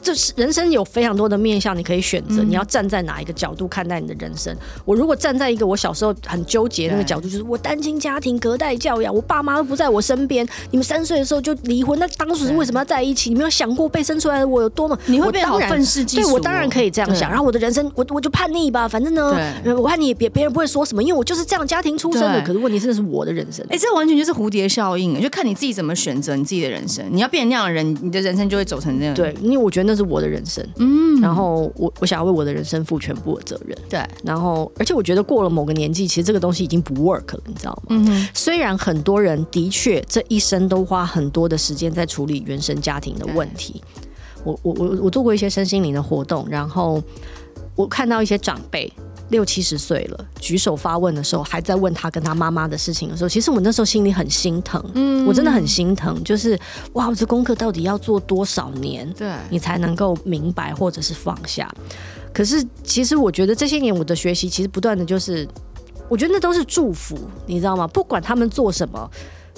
Speaker 3: 就是人生有非常多的面向，你可以选择，你要站在哪一个角度看待你的人生。我如果站在一个我小时候很纠结的那个角度，就是我单亲家庭隔代教养，我爸妈都不在我身边，你们三岁的时候就离婚，那当时为什么要在一起？你没有想过被生出来的我有多么？
Speaker 4: 你会变好愤世嫉俗。
Speaker 3: 对，我当然可以这样想。然后我的人生，我我就叛逆吧，反正呢，我叛逆别别人不会说什么，因为我就是这样家庭出身的。可是问题真的是我的人生。
Speaker 4: 哎，这完全就是蝴蝶效应，就看你自己怎么选择你自己的人生。你要变成那样的人，你的人生就会走成这样。
Speaker 3: 对，因为我觉得那是我的人生。嗯，然后我我想要为我的人生负全部的责任。
Speaker 4: 对，
Speaker 3: 然后而且我觉得过了某个年纪，其实这个东西已经不 work 了，你知道吗？嗯，虽然很多人的确这一生都花很多的时间在处理原生家庭的问题。我我我我做过一些身心灵的活动，然后我看到一些长辈。六七十岁了，举手发问的时候，还在问他跟他妈妈的事情的时候，其实我那时候心里很心疼，嗯，我真的很心疼，就是哇，我这功课到底要做多少年，对，你才能够明白或者是放下？可是其实我觉得这些年我的学习，其实不断的就是，我觉得那都是祝福，你知道吗？不管他们做什么。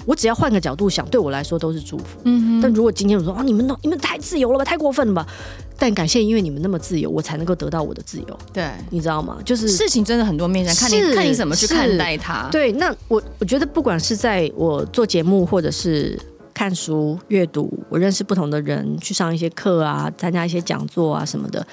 Speaker 3: 我只要换个角度想，对我来说都是祝福。嗯哼。但如果今天我说啊，你们你们太自由了吧，太过分了吧？但感谢，因为你们那么自由，我才能够得到我的自由。对，你知道吗？就是
Speaker 4: 事情真的很多面向，看你看你怎么去看待它。
Speaker 3: 对，那我我觉得不管是在我做节目，或者是看书、阅读，我认识不同的人，去上一些课啊，参加一些讲座啊什么的，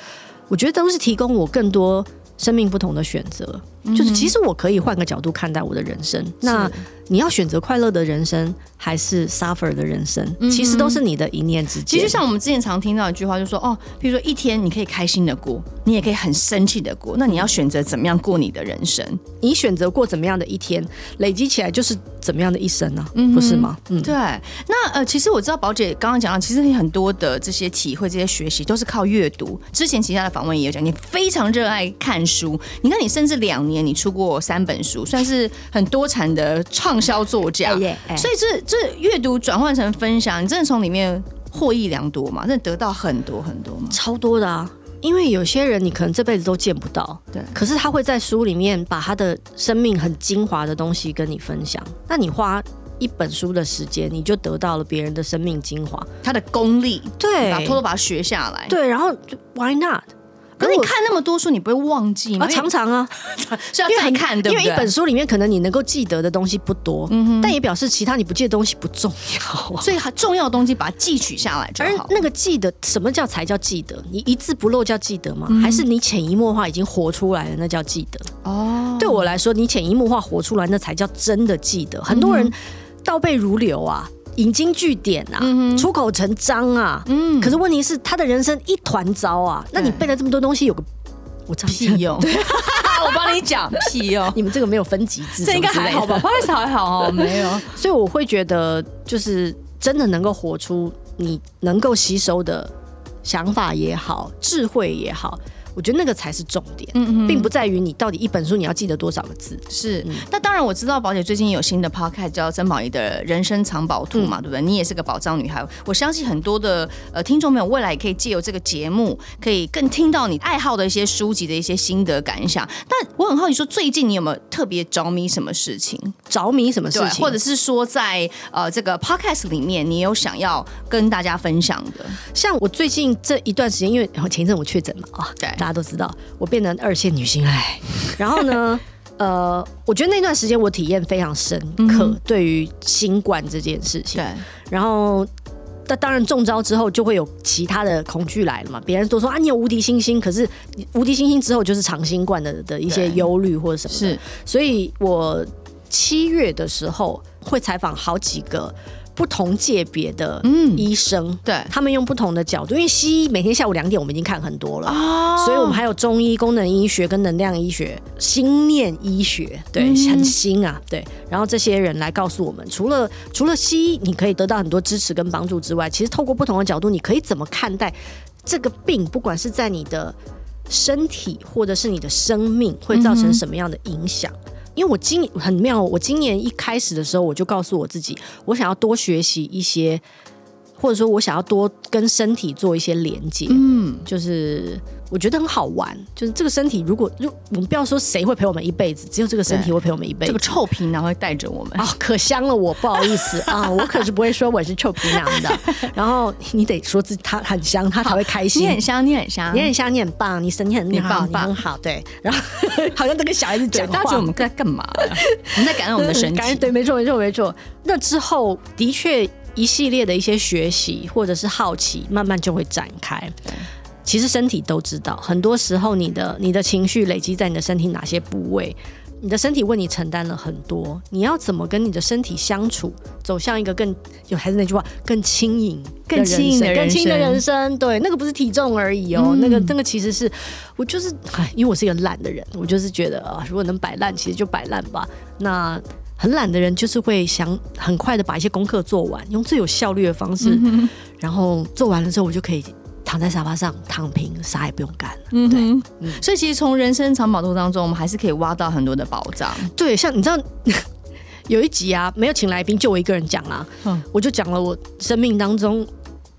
Speaker 3: 我觉得都是提供我更多生命不同的选择。就是其实我可以换个角度看待我的人生。那。你要选择快乐的人生，还是 suffer 的人生？嗯、其实都是你的一念之间。
Speaker 4: 其实像我们之前常听到一句话，就说哦，比如说一天你可以开心的过，你也可以很生气的过。那你要选择怎么样过你的人生？
Speaker 3: 你选择过怎么样的一天，累积起来就是怎么样的一生呢、不是吗？
Speaker 4: 嗯，对。那呃，其实我知道宝姐刚刚讲到，其实你很多的这些体会、这些学习都是靠阅读。之前其他的访问也有讲，你非常热爱看书。你看，你甚至两年你出过三本书，算是很多产的畅。销作家，所以这这阅读转换成分享，你真的从里面获益良多嘛？真的得到很多很多吗？
Speaker 3: 超多的啊！因为有些人你可能这辈子都见不到，对，可是他会在书里面把他的生命很精华的东西跟你分享。那你花一本书的时间，你就得到了别人的生命精华，
Speaker 4: 他的功力，
Speaker 3: 对，
Speaker 4: 偷偷把它学下来，
Speaker 3: 对，然后 Why not？
Speaker 4: 可是你看那么多书，你不会忘记吗？
Speaker 3: 常常啊，
Speaker 4: 是要再看，对不对？
Speaker 3: 因为一本书里面可能你能够记得的东西不多，但也表示其他你不记得东西不重要。
Speaker 4: 所以很重要的东西把它记取下来就好。
Speaker 3: 而那个记得，什么叫才叫记得？你一字不漏叫记得吗？还是你潜移默化已经活出来了，那叫记得？哦，对我来说，你潜移默化活出来，那才叫真的记得。很多人倒背如流啊。引经据典啊，嗯、出口成章啊，嗯，可是问题是他的人生一团糟啊。那你背了这么多东西，有个我
Speaker 4: 屁用？我帮你讲屁用。
Speaker 3: 你们这个没有分级制，这应该
Speaker 4: 还好吧？不好意思，还好哦，没有。
Speaker 3: 所以我会觉得，就是真的能够活出你能够吸收的想法也好，智慧也好。我觉得那个才是重点，
Speaker 4: 嗯嗯
Speaker 3: 并不在于你到底一本书你要记得多少个字。
Speaker 4: 是，那当然我知道宝姐最近有新的 podcast 叫曾宝仪的人生藏宝图嘛，对不对？你也是个宝藏女孩，我相信很多的呃听众朋友未来也可以借由这个节目，可以更听到你爱好的一些书籍的一些心得感想。但我很好奇，说最近你有没有特别着迷什么事情？
Speaker 3: 着迷什么事情？
Speaker 4: 或者是说在呃这个 podcast 里面，你有想要跟大家分享的？
Speaker 3: 像我最近这一段时间，因为前一阵我确诊了啊，对，大家都知道我变成二线女星哎，然后呢，呃，我觉得那段时间我体验非常深刻，嗯、对于新冠这件事情，对，然后。那当然中招之后就会有其他的恐惧来了嘛，别人都说啊，你有无敌星星，可是无敌星星之后就是长新冠的的一些忧虑或者什么的，是，所以我七月的时候会采访好几个。不同界别的医生，嗯、对。他们用不同的角度，因为西医每天下午两点我们已经看很多了，哦、所以我们还有中医、功能医学跟能量医学、心念医学，对，嗯、很新啊，对。然后这些人来告诉我们，除了除了西医你可以得到很多支持跟帮助之外，其实透过不同的角度，你可以怎么看待这个病，不管是在你的身体或者是你的生命，会造成什么样的影响。嗯因为我今很妙，我今年一开始的时候，我就告诉我自己，我想要多学习一些，或者说我想要多跟身体做一些连接，嗯，就是。我觉得很好玩，就是这个身体，如果如我们不要说谁会陪我们一辈子，只有这个身体会陪我们一辈子。
Speaker 4: 这个臭皮囊会带着我们
Speaker 3: 啊、哦，可香了我，我不好意思啊，我可是不会说我是臭皮囊的。然后你得说自己他很香，他才会开心。
Speaker 4: 你很香，你很香，
Speaker 3: 你很香，你很棒，你身体很棒，你棒，你很好。对，然后 好像都跟小孩子讲话，
Speaker 4: 大家觉得我们在干嘛？我们在感恩我们的身体。
Speaker 3: 对，没错，没错，没错。那之后的确一系列的一些学习或者是好奇，慢慢就会展开。其实身体都知道，很多时候你的你的情绪累积在你的身体哪些部位，你的身体为你承担了很多。你要怎么跟你的身体相处，走向一个更有还是那句话，更轻盈、
Speaker 4: 更轻盈的人生，
Speaker 3: 更轻的人生。对，那个不是体重而已哦，嗯、那个那个其实是我就是，因为我是一个懒的人，我就是觉得啊，如果能摆烂，其实就摆烂吧。那很懒的人就是会想很快的把一些功课做完，用最有效率的方式，嗯、然后做完了之后，我就可以。躺在沙发上躺平，啥也不用干了。嗯哼，对，嗯、
Speaker 4: 所以其实从人生藏宝图当中，我们还是可以挖到很多的宝藏。
Speaker 3: 对，像你知道 有一集啊，没有请来宾，就我一个人讲啊，嗯、我就讲了我生命当中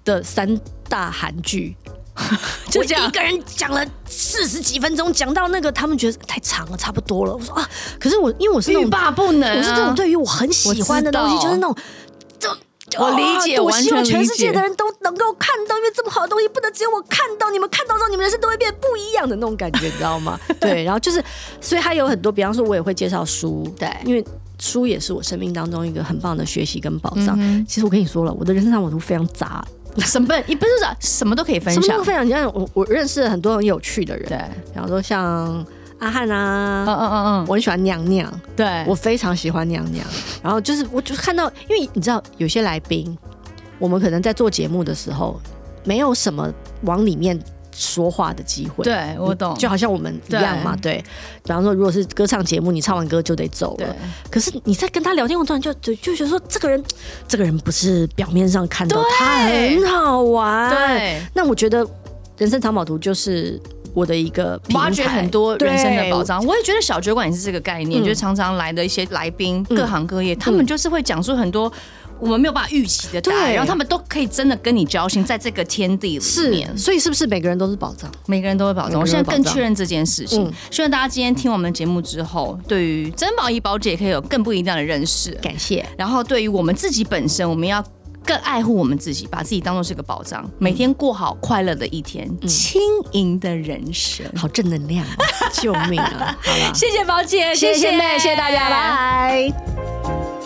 Speaker 3: 的三大韩剧，就这样一个人讲了四十几分钟，讲到那个他们觉得太长了，差不多了。我说啊，可是我因为我是欲罢不能、啊，我是这种对于我很喜欢的东西，就是那种就。
Speaker 4: 我理解，
Speaker 3: 我希望全世界的人都能够看到，因为这么好的东西不能只有我看到，你们看到之后，你们人生都会变不一样的那种感觉，你知道吗？对，然后就是，所以还有很多，比方说，我也会介绍书，对，因为书也是我生命当中一个很棒的学习跟宝藏。嗯、其实我跟你说了，我的人生上我都非常杂，
Speaker 4: 什么也不是说什么都可以分享，什么都
Speaker 3: 分享。你看，我我认识了很多很有趣的人，对，比方说像。阿汉啊，嗯嗯嗯嗯，我很喜欢娘娘，对，我非常喜欢娘娘。然后就是，我就看到，因为你知道，有些来宾，我们可能在做节目的时候，没有什么往里面说话的机会。
Speaker 4: 对，我懂，
Speaker 3: 就好像我们一样嘛。对，对，比方说，如果是歌唱节目，你唱完歌就得走了。对。可是你在跟他聊天，我突然就就就觉得说，这个人，这个人不是表面上看到他很好玩。对。那我觉得，人生藏宝图就是。我的一个
Speaker 4: 挖掘很多人生的宝藏，我也觉得小酒馆也是这个概念，嗯、就是常常来的一些来宾，各行各业，嗯、他们就是会讲述很多我们没有办法预期的答案，对然后他们都可以真的跟你交心，在这个天地里面。
Speaker 3: 是，所以是不是每个人都是宝藏？
Speaker 4: 每个人都是宝藏。我现在更确认这件事情。嗯、希望大家今天听我们节目之后，对于珍宝仪宝姐可以有更不一样的认识。
Speaker 3: 感谢。
Speaker 4: 然后对于我们自己本身，我们要。更爱护我们自己，把自己当做是个宝藏，每天过好快乐的一天，轻盈的人生，
Speaker 3: 好正能量，救命啊！好了，
Speaker 4: 谢谢宝姐，
Speaker 3: 谢谢妹，谢谢大家，拜拜。